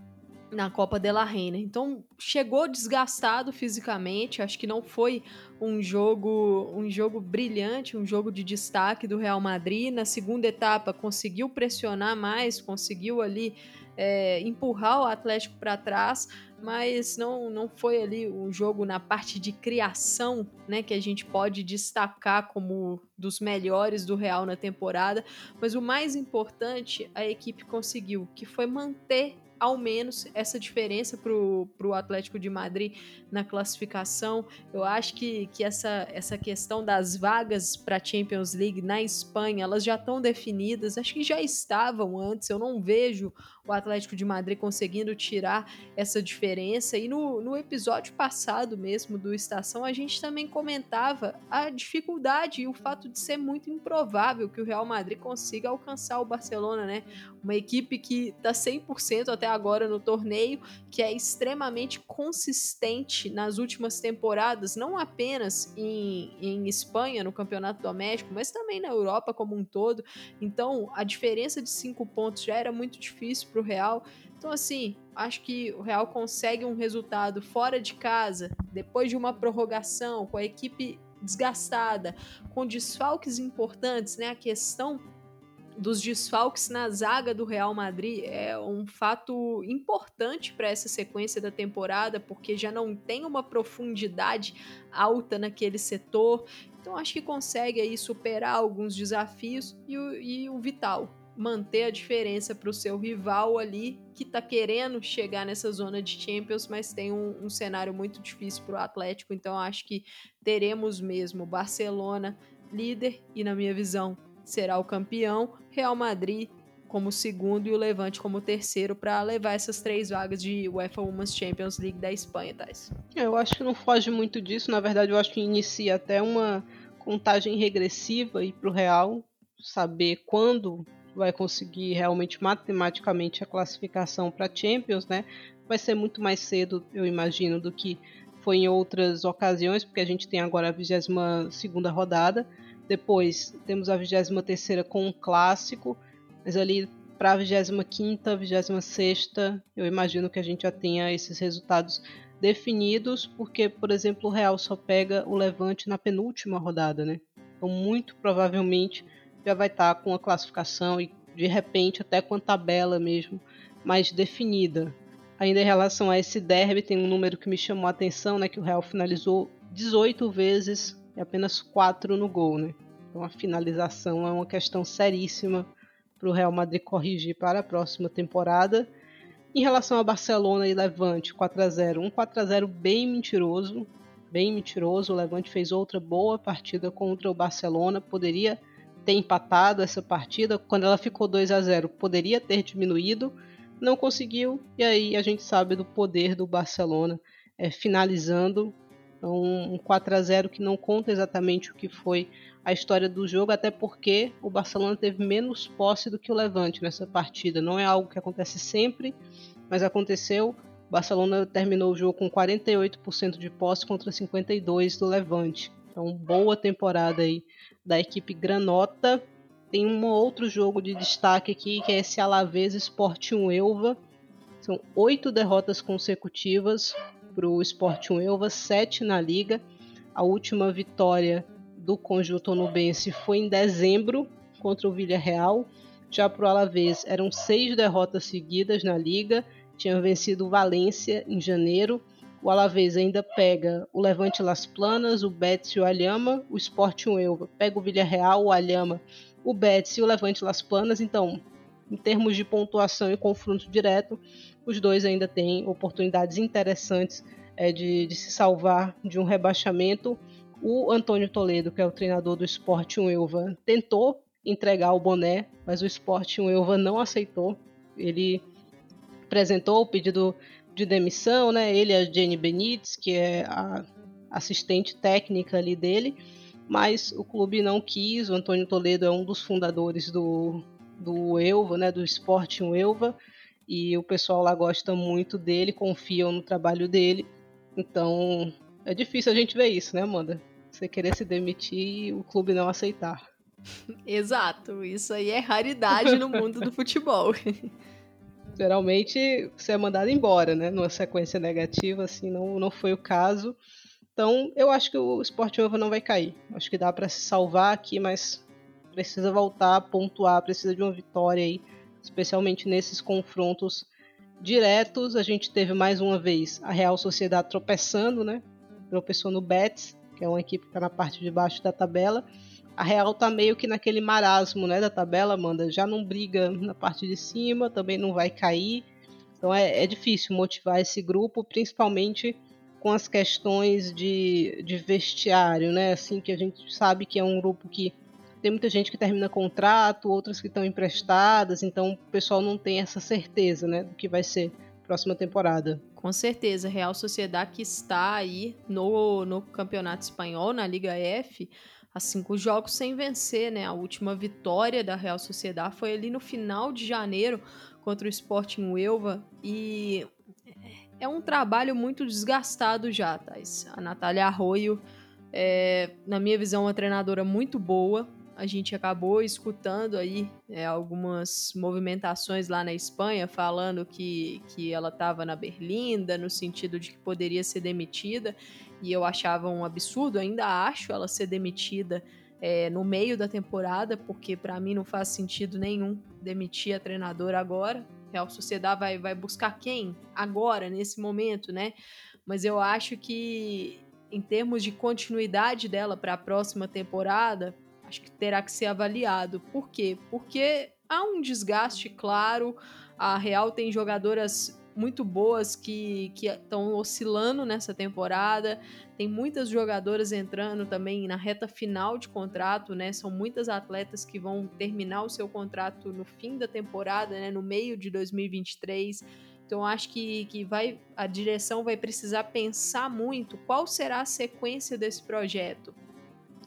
na Copa de la Reina. Então, chegou desgastado fisicamente. Acho que não foi um jogo, um jogo brilhante, um jogo de destaque do Real Madrid. Na segunda etapa, conseguiu pressionar mais, conseguiu ali é, empurrar o Atlético para trás, mas não, não foi ali um jogo na parte de criação, né, que a gente pode destacar como dos melhores do Real na temporada, mas o mais importante a equipe conseguiu, que foi manter ao menos essa diferença para o Atlético de Madrid na classificação. Eu acho que, que essa, essa questão das vagas para a Champions League na Espanha, elas já estão definidas, acho que já estavam antes, eu não vejo o Atlético de Madrid conseguindo tirar essa diferença. E no, no episódio passado mesmo do Estação, a gente também comentava a dificuldade e o fato de ser muito improvável que o Real Madrid consiga alcançar o Barcelona, né? Uma equipe que está 100% até agora no torneio, que é extremamente consistente nas últimas temporadas, não apenas em, em Espanha, no campeonato doméstico, mas também na Europa como um todo. Então, a diferença de cinco pontos já era muito difícil para o Real. Então, assim, acho que o Real consegue um resultado fora de casa, depois de uma prorrogação, com a equipe desgastada, com desfalques importantes, né? A questão dos desfalques na zaga do Real Madrid é um fato importante para essa sequência da temporada, porque já não tem uma profundidade alta naquele setor. Então acho que consegue aí superar alguns desafios e o, e o vital, manter a diferença para o seu rival ali, que está querendo chegar nessa zona de Champions, mas tem um, um cenário muito difícil para o Atlético. Então acho que teremos mesmo Barcelona líder e, na minha visão, será o campeão, Real Madrid como segundo e o Levante como terceiro para levar essas três vagas de UEFA Women's Champions League da Espanha, Thais. Eu acho que não foge muito disso. Na verdade, eu acho que inicia até uma contagem regressiva para o Real saber quando vai conseguir realmente matematicamente a classificação para Champions, né? Vai ser muito mais cedo, eu imagino, do que foi em outras ocasiões, porque a gente tem agora a 22 segunda rodada. Depois temos a 23 terceira com um clássico, mas ali para a 25 26 eu imagino que a gente já tenha esses resultados definidos, porque, por exemplo, o Real só pega o Levante na penúltima rodada, né? Então, muito provavelmente já vai estar tá com a classificação e, de repente, até com a tabela mesmo mais definida. Ainda em relação a esse derby, tem um número que me chamou a atenção, né? Que o Real finalizou 18 vezes e apenas 4 no gol, né? Então, a finalização é uma questão seríssima para o Real Madrid corrigir para a próxima temporada. Em relação a Barcelona e Levante, 4 a 0 um 4 a 0 bem mentiroso, bem mentiroso. O Levante fez outra boa partida contra o Barcelona, poderia ter empatado essa partida. Quando ela ficou 2 a 0 poderia ter diminuído, não conseguiu, e aí a gente sabe do poder do Barcelona é, finalizando. Então, um 4 a 0 que não conta exatamente o que foi a história do jogo, até porque o Barcelona teve menos posse do que o Levante nessa partida. Não é algo que acontece sempre, mas aconteceu. O Barcelona terminou o jogo com 48% de posse contra 52% do Levante. Então, boa temporada aí da equipe Granota. Tem um outro jogo de destaque aqui, que é esse Alavés Sporting Elva. São oito derrotas consecutivas para o Sporting Elva, sete na liga. A última vitória do conjunto onubense foi em dezembro contra o Villarreal. Já para o Alavés eram seis derrotas seguidas na liga, tinha vencido o Valência em janeiro. O Alavés ainda pega o Levante Las Planas, o Betis e o Alhama. O Sporting Elva pega o Villarreal, o Alhama, o Betis e o Levante Las Planas. Então, em termos de pontuação e confronto direto, os dois ainda têm oportunidades interessantes é, de, de se salvar de um rebaixamento. O Antônio Toledo, que é o treinador do Sporting Elva, tentou entregar o boné, mas o Sporting Elva não aceitou. Ele apresentou o pedido de demissão, né? Ele e a Jenny Benítez, que é a assistente técnica ali dele, mas o clube não quis. O Antônio Toledo é um dos fundadores do, do Elva, né? Do Sporting Elva, e o pessoal lá gosta muito dele, confiam no trabalho dele. Então é difícil a gente ver isso, né, Amanda? Você querer se demitir e o clube não aceitar. Exato, isso aí é raridade no mundo do futebol. Geralmente você é mandado embora, né? Numa sequência negativa, assim, não, não foi o caso. Então, eu acho que o Sport Ovo não vai cair. Acho que dá para se salvar aqui, mas precisa voltar pontuar, precisa de uma vitória aí, especialmente nesses confrontos diretos. A gente teve mais uma vez a Real Sociedade tropeçando, né? Tropeçou no Betis, que é uma equipe que está na parte de baixo da tabela. A Real tá meio que naquele marasmo, né, da tabela, Amanda. Já não briga na parte de cima, também não vai cair. Então é, é difícil motivar esse grupo, principalmente com as questões de, de vestiário, né? Assim que a gente sabe que é um grupo que tem muita gente que termina contrato, outras que estão emprestadas, então o pessoal não tem essa certeza, né, do que vai ser próxima temporada. Com certeza, Real Sociedade que está aí no, no Campeonato Espanhol, na Liga F, há cinco jogos sem vencer, né? A última vitória da Real Sociedade foi ali no final de janeiro contra o Sporting Huelva e é um trabalho muito desgastado já, Thais. A Natália Arroio é, na minha visão, uma treinadora muito boa, a gente acabou escutando aí é, algumas movimentações lá na Espanha falando que, que ela estava na Berlinda, no sentido de que poderia ser demitida, e eu achava um absurdo, ainda acho ela ser demitida é, no meio da temporada, porque para mim não faz sentido nenhum demitir a treinadora agora. Real Sociedade vai, vai buscar quem? Agora, nesse momento, né? Mas eu acho que em termos de continuidade dela para a próxima temporada, acho que terá que ser avaliado. Por quê? Porque há um desgaste claro. A Real tem jogadoras muito boas que estão oscilando nessa temporada. Tem muitas jogadoras entrando também na reta final de contrato, né? São muitas atletas que vão terminar o seu contrato no fim da temporada, né? No meio de 2023. Então acho que, que vai a direção vai precisar pensar muito qual será a sequência desse projeto.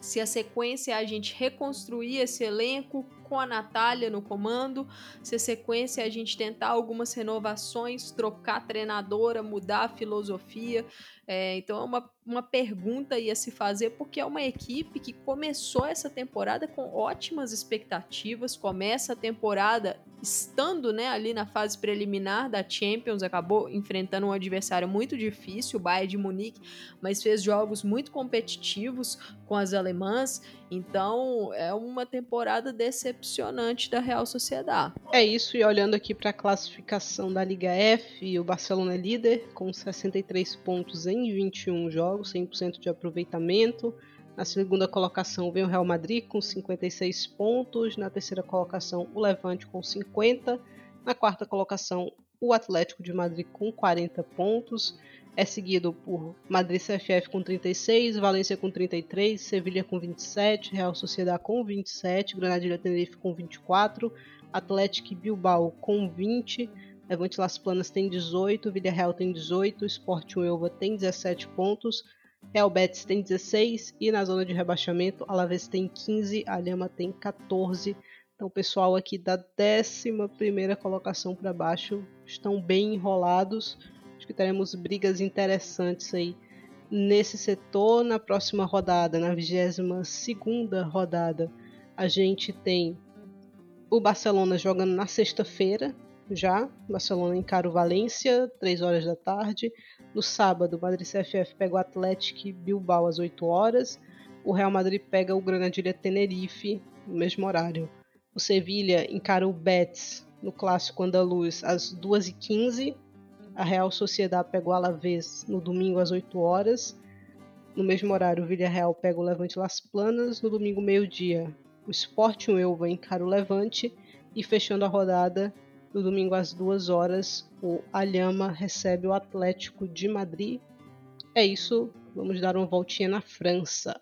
Se a sequência é a gente reconstruir esse elenco com a Natália no comando, se a sequência é a gente tentar algumas renovações, trocar treinadora, mudar a filosofia. É, então é uma, uma pergunta ia se fazer, porque é uma equipe que começou essa temporada com ótimas expectativas, começa a temporada estando né, ali na fase preliminar da Champions, acabou enfrentando um adversário muito difícil, o Bayern de Munique, mas fez jogos muito competitivos com as alemãs, então é uma temporada decepcionante da Real Sociedade. É isso, e olhando aqui para a classificação da Liga F, o Barcelona é líder com 63 pontos em em 21 jogos, 100% de aproveitamento. Na segunda colocação vem o Real Madrid com 56 pontos. Na terceira colocação, o Levante com 50. Na quarta colocação, o Atlético de Madrid com 40 pontos. É seguido por Madrid CFF com 36, Valência com 33, Sevilha com 27, Real Sociedade com 27, Granadilha Tenerife com 24, Atlético Bilbao com 20. Levante Las Planas tem 18, Villarreal tem 18, Sport Uelva tem 17 pontos, Real Betis tem 16 e na zona de rebaixamento Alavés tem 15, a Lhama tem 14. Então o pessoal aqui da 11 colocação para baixo estão bem enrolados. Acho que teremos brigas interessantes aí nesse setor. Na próxima rodada, na 22 rodada, a gente tem o Barcelona jogando na sexta-feira, já. Barcelona encara o Valência, 3 horas da tarde. No sábado, o Madrid CFF pega o Atlético Bilbao às 8 horas. O Real Madrid pega o Granadilha Tenerife no mesmo horário. O Sevilha encara o Betis no clássico andaluz às 2h15. A Real Sociedade pega o Alavés no domingo às 8 horas. No mesmo horário, o Villarreal pega o Levante Las Planas. No domingo, meio-dia, o Sporting Elva encara o Levante. E fechando a rodada, no domingo às duas horas, o Alhama recebe o Atlético de Madrid. É isso, vamos dar uma voltinha na França.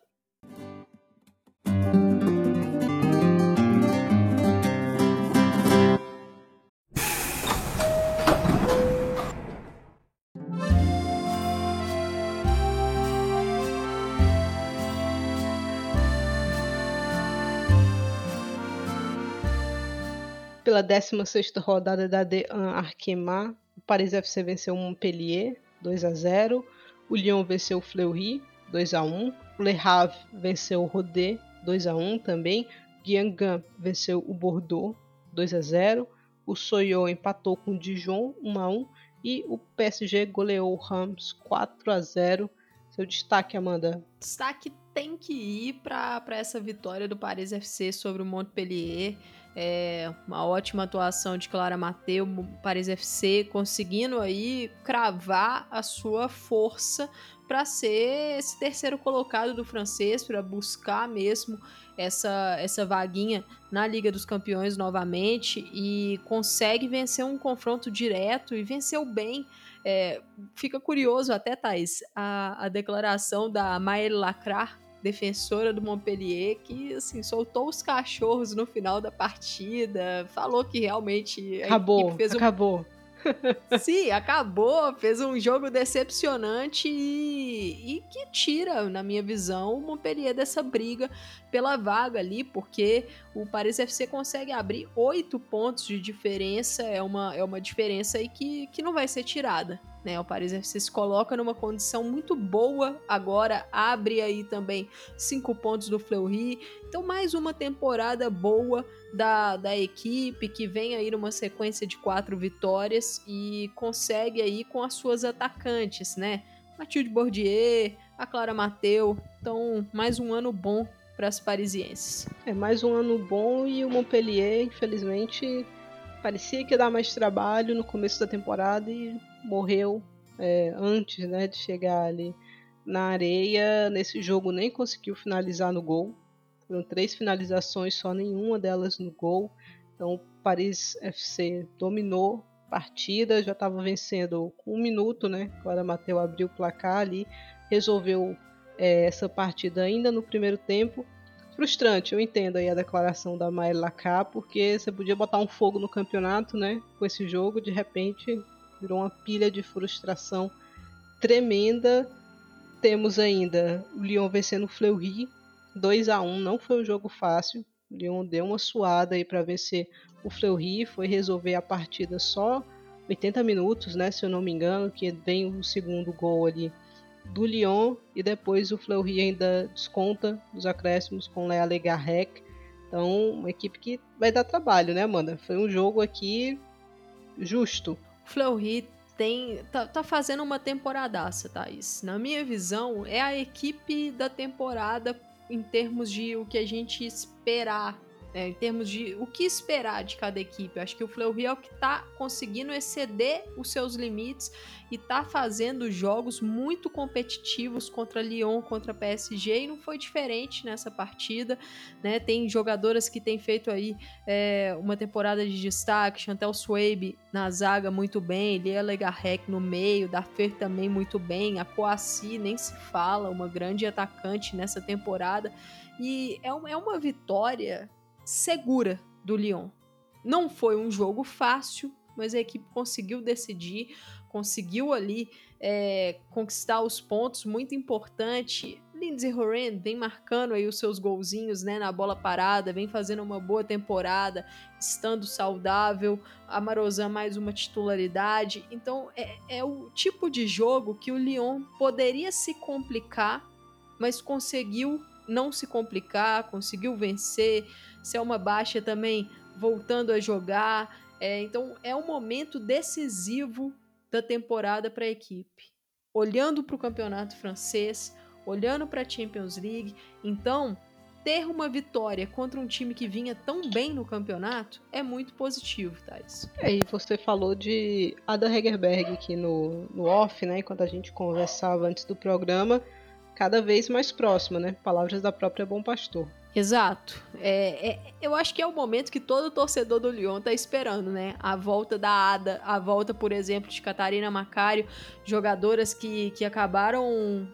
Pela 16ª rodada da D1 Arkema, o Paris FC venceu o Montpellier 2 a 0, o Lyon venceu o Fleury 2 a 1, o Le Havre venceu o Rodé 2 a 1 também, Guingamp venceu o Bordeaux 2 a 0, o Soyo empatou com o Dijon 1 a 1 e o PSG goleou o Rams 4 a 0. Seu destaque, Amanda? Destaque tem que ir para essa vitória do Paris FC sobre o Montpellier. É uma ótima atuação de Clara Mateu, Paris FC, conseguindo aí cravar a sua força para ser esse terceiro colocado do francês, para buscar mesmo essa, essa vaguinha na Liga dos Campeões novamente e consegue vencer um confronto direto e venceu bem. É, fica curioso até, Thais, a, a declaração da Maëlle Lacrar, defensora do Montpellier, que assim, soltou os cachorros no final da partida, falou que realmente acabou, fez acabou. Um... Sim, acabou, fez um jogo decepcionante e, e, que tira, na minha visão, o Montpellier dessa briga pela vaga ali, porque o Paris FC consegue abrir oito pontos de diferença, é uma, é uma diferença aí que, que não vai ser tirada. Né? O Paris FC se coloca numa condição muito boa agora, abre aí também cinco pontos do Fleury. Então, mais uma temporada boa da, da equipe que vem aí numa sequência de quatro vitórias e consegue aí com as suas atacantes, né? Mathilde Bordier, a Clara Mateu. Então, mais um ano bom para as parisienses. É mais um ano bom e o Montpellier, infelizmente, parecia que ia dar mais trabalho no começo da temporada e morreu é, antes né, de chegar ali na areia. Nesse jogo nem conseguiu finalizar no gol. Foram três finalizações, só nenhuma delas no gol. Então o Paris FC dominou a partida, já estava vencendo com um minuto, né? Agora Mateu abriu o placar ali, resolveu é, essa partida ainda no primeiro tempo. Frustrante, eu entendo aí a declaração da Maia Lacá, porque você podia botar um fogo no campeonato, né? Com esse jogo, de repente virou uma pilha de frustração tremenda. Temos ainda o Lyon vencendo o Fleury 2 a 1 não foi um jogo fácil. O Lyon deu uma suada aí para vencer o Fleury, foi resolver a partida só 80 minutos, né, se eu não me engano, que vem o segundo gol ali do Lyon e depois o Fleury ainda desconta os acréscimos com o Lea Legarrec. Então, uma equipe que vai dar trabalho, né, Amanda? Foi um jogo aqui justo. O Fleury tem tá, tá fazendo uma temporadaça, Thaís. Na minha visão, é a equipe da temporada em termos de o que a gente esperar é, em termos de o que esperar de cada equipe. Eu acho que o Fleury é o que está conseguindo exceder os seus limites e está fazendo jogos muito competitivos contra Lyon, contra PSG, e não foi diferente nessa partida. Né? Tem jogadoras que têm feito aí é, uma temporada de destaque, Chantel Swabe na zaga muito bem, Lia Legarrec no meio, Dafer também muito bem, a Coassi nem se fala, uma grande atacante nessa temporada. E é uma, é uma vitória segura do Lyon. Não foi um jogo fácil, mas a equipe conseguiu decidir, conseguiu ali é, conquistar os pontos, muito importante. Lindsay Horan vem marcando aí os seus golzinhos né, na bola parada, vem fazendo uma boa temporada, estando saudável. A Marozan mais uma titularidade. Então é, é o tipo de jogo que o Lyon poderia se complicar, mas conseguiu não se complicar, conseguiu vencer. Selma Baixa também voltando a jogar. É, então é um momento decisivo da temporada para a equipe. Olhando para o campeonato francês, olhando para a Champions League. Então, ter uma vitória contra um time que vinha tão bem no campeonato é muito positivo, Thais. É, e você falou de Ada Hegerberg aqui no, no off, né? Enquanto a gente conversava antes do programa cada vez mais próxima, né? Palavras da própria Bom Pastor. Exato. É, é, eu acho que é o momento que todo torcedor do Lyon tá esperando, né? A volta da Ada, a volta, por exemplo, de Catarina Macário, jogadoras que, que acabaram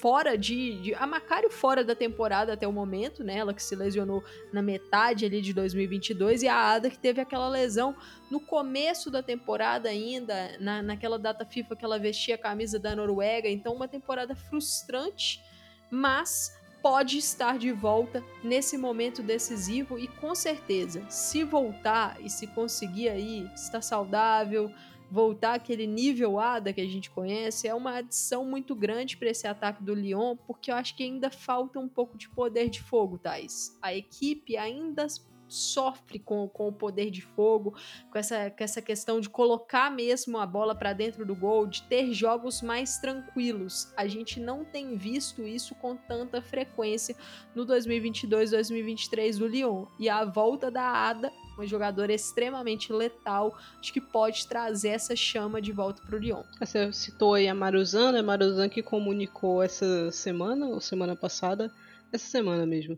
fora de, de, A Macário fora da temporada até o momento, né? Ela que se lesionou na metade ali de 2022 e a Ada que teve aquela lesão no começo da temporada ainda, na, naquela data FIFA que ela vestia a camisa da Noruega. Então, uma temporada frustrante, mas pode estar de volta nesse momento decisivo e com certeza, se voltar e se conseguir aí estar saudável, voltar aquele nível ADA que a gente conhece, é uma adição muito grande para esse ataque do Lyon, porque eu acho que ainda falta um pouco de poder de fogo, Thais. A equipe ainda sofre com, com o poder de fogo, com essa, com essa questão de colocar mesmo a bola para dentro do gol, de ter jogos mais tranquilos. A gente não tem visto isso com tanta frequência no 2022-2023 do Lyon. E a volta da Ada uma jogadora extremamente letal, acho que pode trazer essa chama de volta para o Lyon. Você citou aí a Maruzan, né? Maruzan que comunicou essa semana, ou semana passada, essa semana mesmo,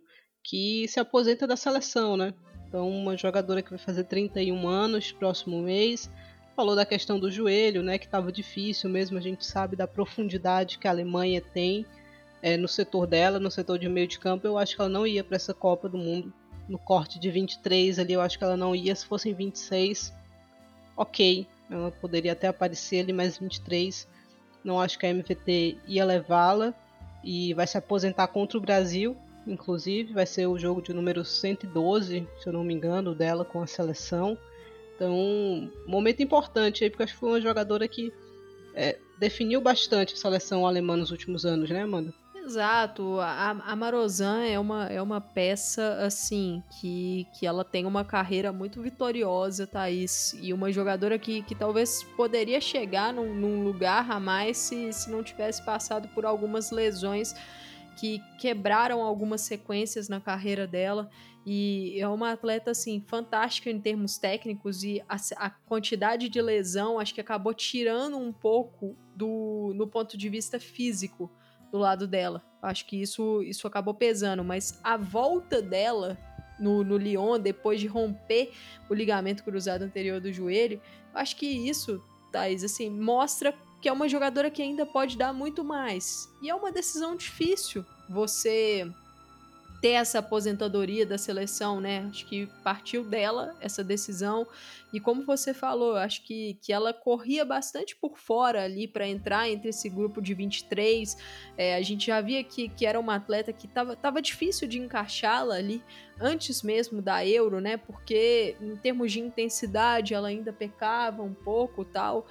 que se aposenta da seleção, né? Então, uma jogadora que vai fazer 31 anos próximo mês. Falou da questão do joelho, né? Que estava difícil mesmo. A gente sabe da profundidade que a Alemanha tem é, no setor dela, no setor de meio de campo. Eu acho que ela não ia para essa Copa do Mundo no corte de 23 ali, eu acho que ela não ia. Se fossem 26, ok, ela poderia até aparecer ali, mas 23, não acho que a MVT ia levá-la. E vai se aposentar contra o Brasil, inclusive, vai ser o jogo de número 112, se eu não me engano, dela com a seleção. Então, momento importante aí, porque acho que foi uma jogadora que é, definiu bastante a seleção alemã nos últimos anos, né, Amanda? Exato, a, a Marozan é uma, é uma peça assim que, que ela tem uma carreira muito vitoriosa, Thaís, e uma jogadora que, que talvez poderia chegar num, num lugar a mais se, se não tivesse passado por algumas lesões que quebraram algumas sequências na carreira dela e é uma atleta assim fantástica em termos técnicos e a, a, quantidade de lesão acho que acabou tirando um pouco do no ponto de vista físico do lado dela. Acho que isso, isso acabou pesando, mas a volta dela no, no Lyon, depois de romper o ligamento cruzado anterior do joelho, acho que isso, Thaís, assim, mostra que é uma jogadora que ainda pode dar muito mais. E é uma decisão difícil você ter essa aposentadoria da seleção, né? Acho que partiu dela essa decisão. E como você falou, acho que, que ela corria bastante por fora ali para entrar entre esse grupo de 23. É, a gente já via que, que era uma atleta que estava tava difícil de encaixá-la ali antes mesmo da Euro, né? Porque em termos de intensidade ela ainda pecava um pouco tal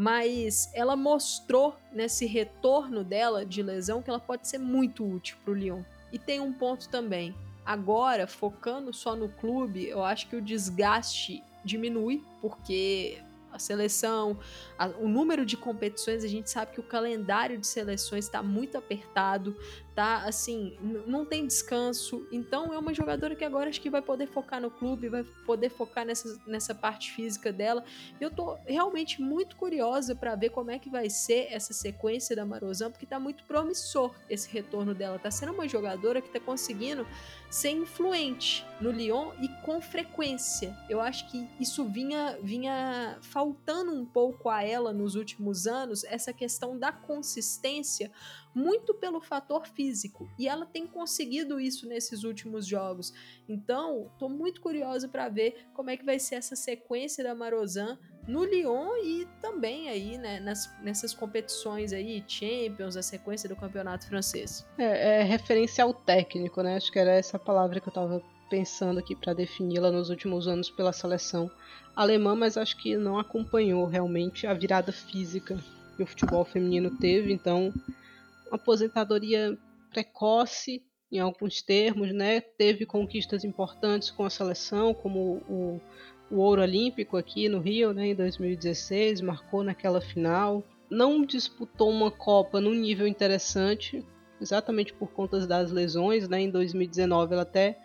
mas ela mostrou nesse retorno dela de lesão que ela pode ser muito útil para o Lyon. E tem um ponto também. Agora, focando só no clube, eu acho que o desgaste diminui, porque a seleção, a, o número de competições, a gente sabe que o calendário de seleções está muito apertado, tá? Assim, não tem descanso. Então é uma jogadora que agora acho que vai poder focar no clube, vai poder focar nessa, nessa parte física dela. Eu tô realmente muito curiosa para ver como é que vai ser essa sequência da Marozan, porque tá muito promissor esse retorno dela. Tá sendo uma jogadora que tá conseguindo ser influente no Lyon e com frequência. Eu acho que isso vinha vinha faltando um pouco a ela nos últimos anos, essa questão da consistência muito pelo fator físico. E ela tem conseguido isso nesses últimos jogos. Então, estou muito curiosa para ver como é que vai ser essa sequência da Marozan no Lyon e também aí, né, nas, nessas competições aí, Champions, a sequência do campeonato francês. É, é referencial técnico, né? Acho que era essa palavra que eu estava pensando aqui para defini-la nos últimos anos pela seleção alemã, mas acho que não acompanhou realmente a virada física que o futebol feminino teve, então aposentadoria precoce em alguns termos, né? Teve conquistas importantes com a seleção, como o, o ouro olímpico aqui no Rio, né, em 2016, marcou naquela final. Não disputou uma Copa num nível interessante, exatamente por conta das lesões, né? Em 2019 ela até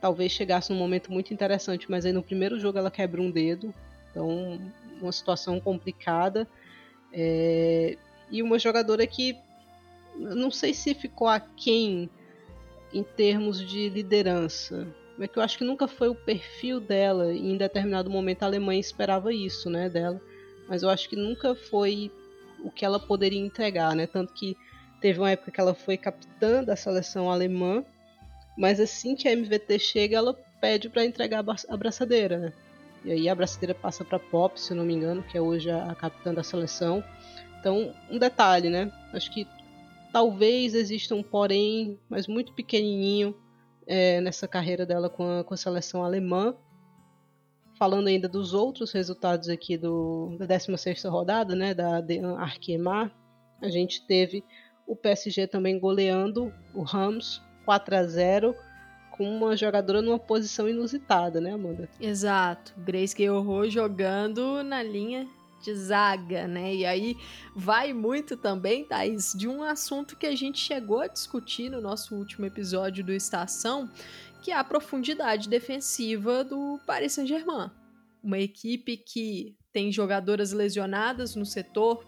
talvez chegasse num momento muito interessante, mas aí no primeiro jogo ela quebra um dedo, então uma situação complicada. É... E uma jogadora que não sei se ficou aquém em termos de liderança. É que eu acho que nunca foi o perfil dela e em determinado momento a Alemanha esperava isso, né, dela. Mas eu acho que nunca foi o que ela poderia entregar, né? Tanto que teve uma época que ela foi capitã da seleção alemã, mas assim que a MVT chega, ela pede para entregar a braçadeira, né? E aí a braçadeira passa para Pop, se eu não me engano, que é hoje a capitã da seleção. Então, um detalhe, né? Acho que Talvez exista um porém, mas muito pequenininho, é, nessa carreira dela com a, com a seleção alemã. Falando ainda dos outros resultados aqui do, da 16ª rodada, né, da Arkemar, a gente teve o PSG também goleando o Rams 4 a 0 com uma jogadora numa posição inusitada, né, Amanda? Exato. Grace Guerrero jogando na linha de zaga, né? E aí vai muito também, Thaís, de um assunto que a gente chegou a discutir no nosso último episódio do Estação, que é a profundidade defensiva do Paris Saint-Germain. Uma equipe que tem jogadoras lesionadas no setor.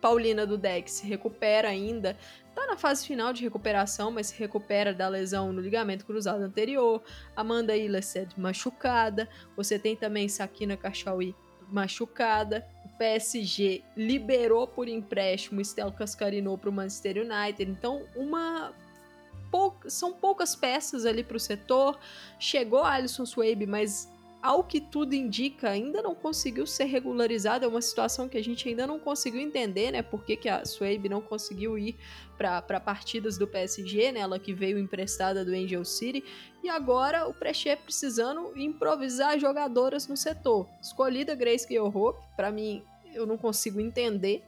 Paulina do Dex se recupera ainda, tá na fase final de recuperação, mas se recupera da lesão no ligamento cruzado anterior. Amanda Ilesed machucada. Você tem também Sakina Kachaui machucada. O PSG liberou por empréstimo Estel Cascarino para o Manchester United. Então, uma pou... são poucas peças ali para o setor. Chegou Alisson Swabe, mas ao que tudo indica, ainda não conseguiu ser regularizada. É uma situação que a gente ainda não conseguiu entender, né? Por que, que a Swabe não conseguiu ir para partidas do PSG, né? Ela que veio emprestada do Angel City. E agora o Prechê precisando improvisar jogadoras no setor. Escolhida Grace Guilherme, para mim, eu não consigo entender.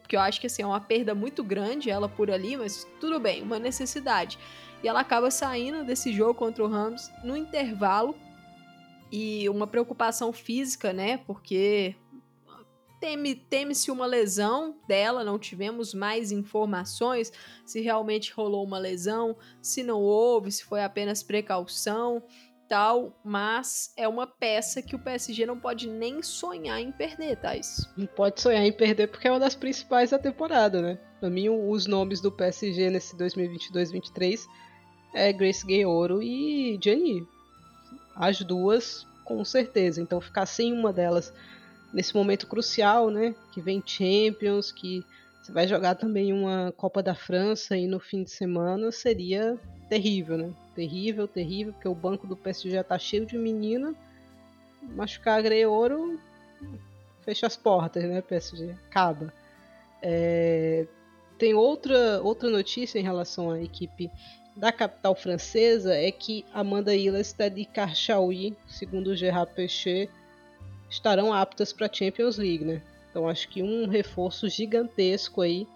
Porque eu acho que assim, é uma perda muito grande ela por ali, mas tudo bem, uma necessidade. E ela acaba saindo desse jogo contra o Rams no intervalo e uma preocupação física, né? Porque teme, teme-se uma lesão dela, não tivemos mais informações se realmente rolou uma lesão, se não houve, se foi apenas precaução. tal, mas é uma peça que o PSG não pode nem sonhar em perder, Thais. Não pode sonhar em perder porque é uma das principais da temporada, né? Pra mim, os nomes do PSG nesse 2022-23 é Grace Gay e Gianni. As duas, com certeza. Então, ficar sem uma delas nesse momento crucial, né? Que vem Champions, que você vai jogar também uma Copa da França aí no fim de semana, seria terrível, né? Terrível, terrível, porque o banco do PSG já tá cheio de menina. Machucar a Ouro fecha as portas, né, PSG? Acaba. É... Tem outra, outra notícia em relação à equipe da capital francesa, é que Amanda Ilestad e Karchaoui, segundo Gerard Pechet, estarão aptas para a Champions League, né? Então acho que um reforço gigantesco aí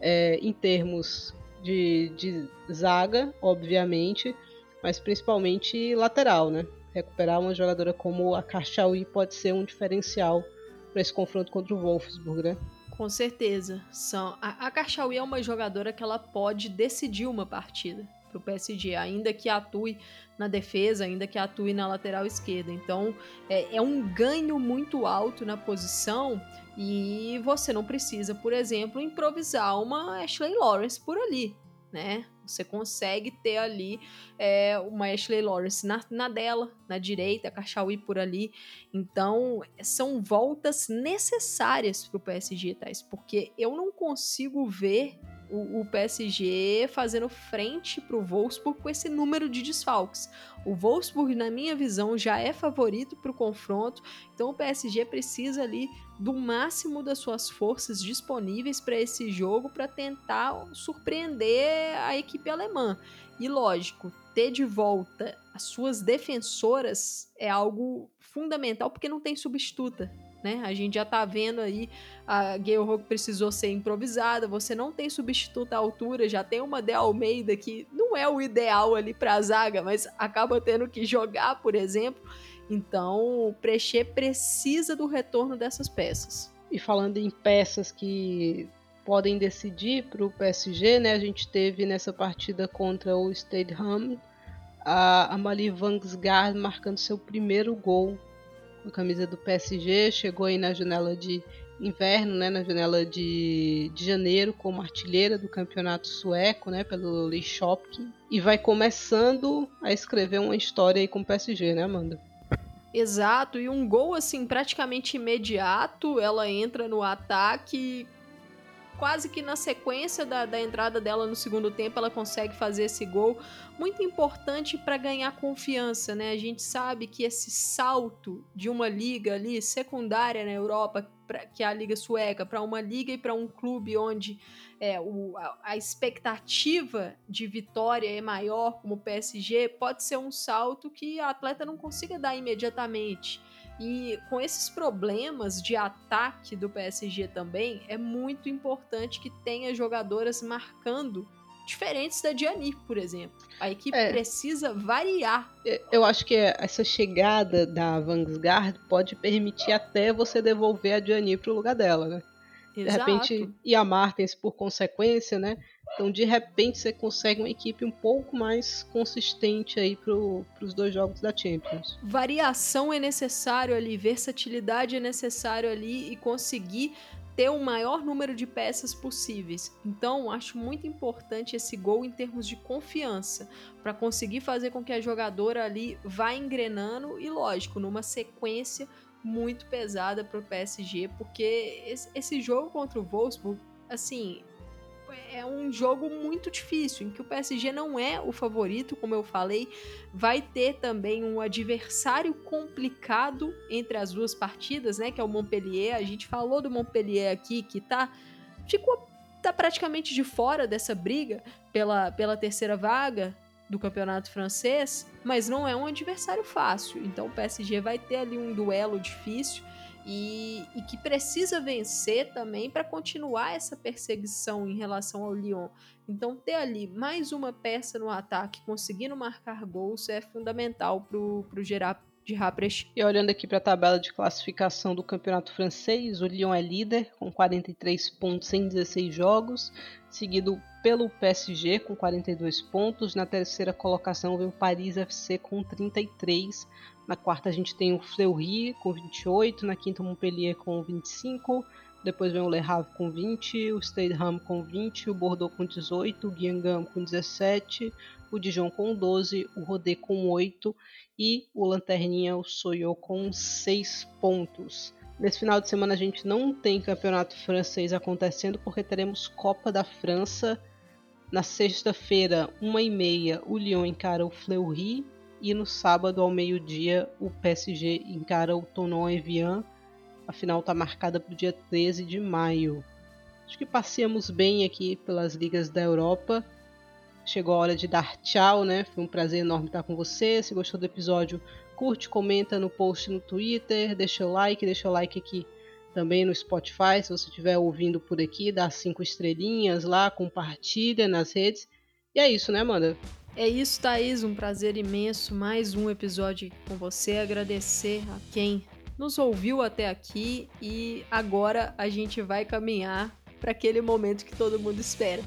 é, em termos de, de zaga, obviamente, mas principalmente lateral, né? Recuperar uma jogadora como a Karchaoui pode ser um diferencial para esse confronto contra o Wolfsburg, né? Com certeza. São, a, a Karchaoui é uma jogadora que ela pode decidir uma partida para o PSG, ainda que atue na defesa, ainda que atue na lateral esquerda. Então é, é um ganho muito alto na posição e você não precisa, por exemplo, improvisar uma Ashley Lawrence por ali, né? Você consegue ter ali é, uma Ashley Lawrence na, na dela, na direita, Cachauí por ali. Então, são voltas necessárias para o PSG, Thais, porque eu não consigo ver o, o PSG fazendo frente para o Wolfsburg com esse número de desfalques. O Wolfsburg, na minha visão, já é favorito para o confronto, então o PSG precisa ali do máximo das suas forças disponíveis para esse jogo para tentar surpreender a equipe alemã. E lógico, ter de volta as suas defensoras é algo fundamental porque não tem substituta né? A gente já tá vendo aí a Rock precisou ser improvisada, você não tem substituto à altura, já tem uma De Almeida que não é o ideal ali para zaga, mas acaba tendo que jogar, por exemplo. Então, o Prechê precisa do retorno dessas peças. E falando em peças que podem decidir para o PSG, né? A gente teve nessa partida contra o Stade Ham a Amalie Vangsgaard marcando seu primeiro gol a camisa do PSG, chegou aí na janela de inverno, né, na janela de, de janeiro como artilheira do campeonato sueco, né, pelo Lee Shopkin, e vai começando a escrever uma história aí com o PSG, né, Amanda? Exato, e um gol assim praticamente imediato, ela entra no ataque quase que na sequência da, da entrada dela no segundo tempo, ela consegue fazer esse gol. Muito importante para ganhar confiança, né? A gente sabe que esse salto de uma liga ali secundária na Europa, que é a Liga Sueca, para uma liga e para um clube onde é, o, a, a, expectativa de vitória é maior, como o PSG, pode ser um salto que a atleta não consiga dar imediatamente. E com esses problemas de ataque do PSG também, é muito importante que tenha jogadoras marcando diferentes da Diani, por exemplo. A equipe é. precisa variar. Eu acho que essa chegada da Vanguard pode permitir até você devolver a Diani para o lugar dela, né? De repente, e a Martens por consequência, né? Então, de repente, você consegue uma equipe um pouco mais consistente aí para os dois jogos da Champions. Variação é necessário ali, versatilidade é necessário ali e conseguir ter o maior número de peças possíveis. Então, acho muito importante esse gol em termos de confiança, para conseguir fazer com que a jogadora ali vá engrenando e, lógico, numa sequência muito pesada para o PSG, porque esse jogo contra o Wolfsburg, assim, é um jogo muito difícil, em que o PSG não é o favorito, como eu falei, vai ter também um adversário complicado entre as duas partidas, né, que é o Montpellier. A gente falou do Montpellier aqui que tá ficou tá praticamente de fora dessa briga pela, pela terceira vaga do campeonato francês, mas não é um adversário fácil. Então o PSG vai ter ali um duelo difícil e, e que precisa vencer também para continuar essa perseguição em relação ao Lyon. Então, ter ali mais uma peça no ataque, conseguindo marcar gols, é fundamental para o Gerard de Rapres. E olhando aqui para a tabela de classificação do campeonato francês, o Lyon é líder com 43 pontos em 16 jogos, seguido pelo PSG com 42 pontos. Na terceira colocação vem o Paris FC com 33. Na quarta a gente tem o Fleury com 28, na quinta o Montpellier com 25, depois vem o Le Havre com 20, o Stade Ham com 20, o Bordeaux com 18, o Guingamp com 17, o Dijon com 12, o Rodé com 8 e o Lanterninha, o Soyo com 6 pontos. Nesse final de semana a gente não tem campeonato francês acontecendo porque teremos Copa da França. Na sexta-feira, 1h30, o Lyon encara o Fleury e no sábado ao meio-dia o PSG encara o Tonon Evian. A final está marcada para o dia 13 de maio. Acho que passeamos bem aqui pelas ligas da Europa chegou a hora de dar tchau, né? Foi um prazer enorme estar com você. Se gostou do episódio, curte, comenta no post no Twitter, deixa o like, deixa o like aqui também no Spotify. Se você estiver ouvindo por aqui, dá cinco estrelinhas lá, compartilha nas redes. E é isso, né, Amanda? É isso, Thaís. Um prazer imenso. Mais um episódio com você. Agradecer a quem nos ouviu até aqui. E agora a gente vai caminhar para aquele momento que todo mundo espera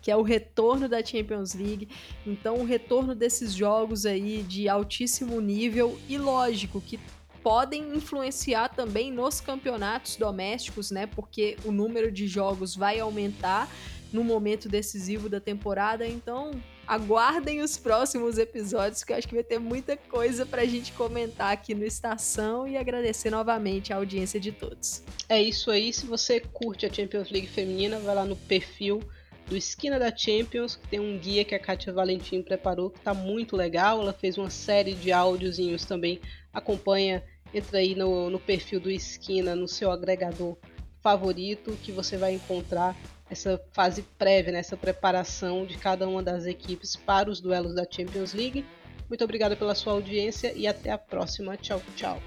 que é o retorno da Champions League. Então, o retorno desses jogos aí de altíssimo nível e lógico que podem influenciar também nos campeonatos domésticos, né? Porque o número de jogos vai aumentar no momento decisivo da temporada. Então, aguardem os próximos episódios, que eu acho que vai ter muita coisa pra gente comentar aqui no Estação e agradecer novamente a audiência de todos. É isso aí. Se você curte a Champions League feminina, vai lá no perfil do Esquina da Champions, que tem um guia que a Kátia Valentim preparou, que está muito legal. Ela fez uma série de áudiozinhos também. Acompanha, entra aí no, no perfil do Esquina, no seu agregador favorito, que você vai encontrar essa fase prévia, né, essa preparação de cada uma das equipes para os duelos da Champions League. Muito obrigada pela sua audiência e até a próxima. Tchau, tchau.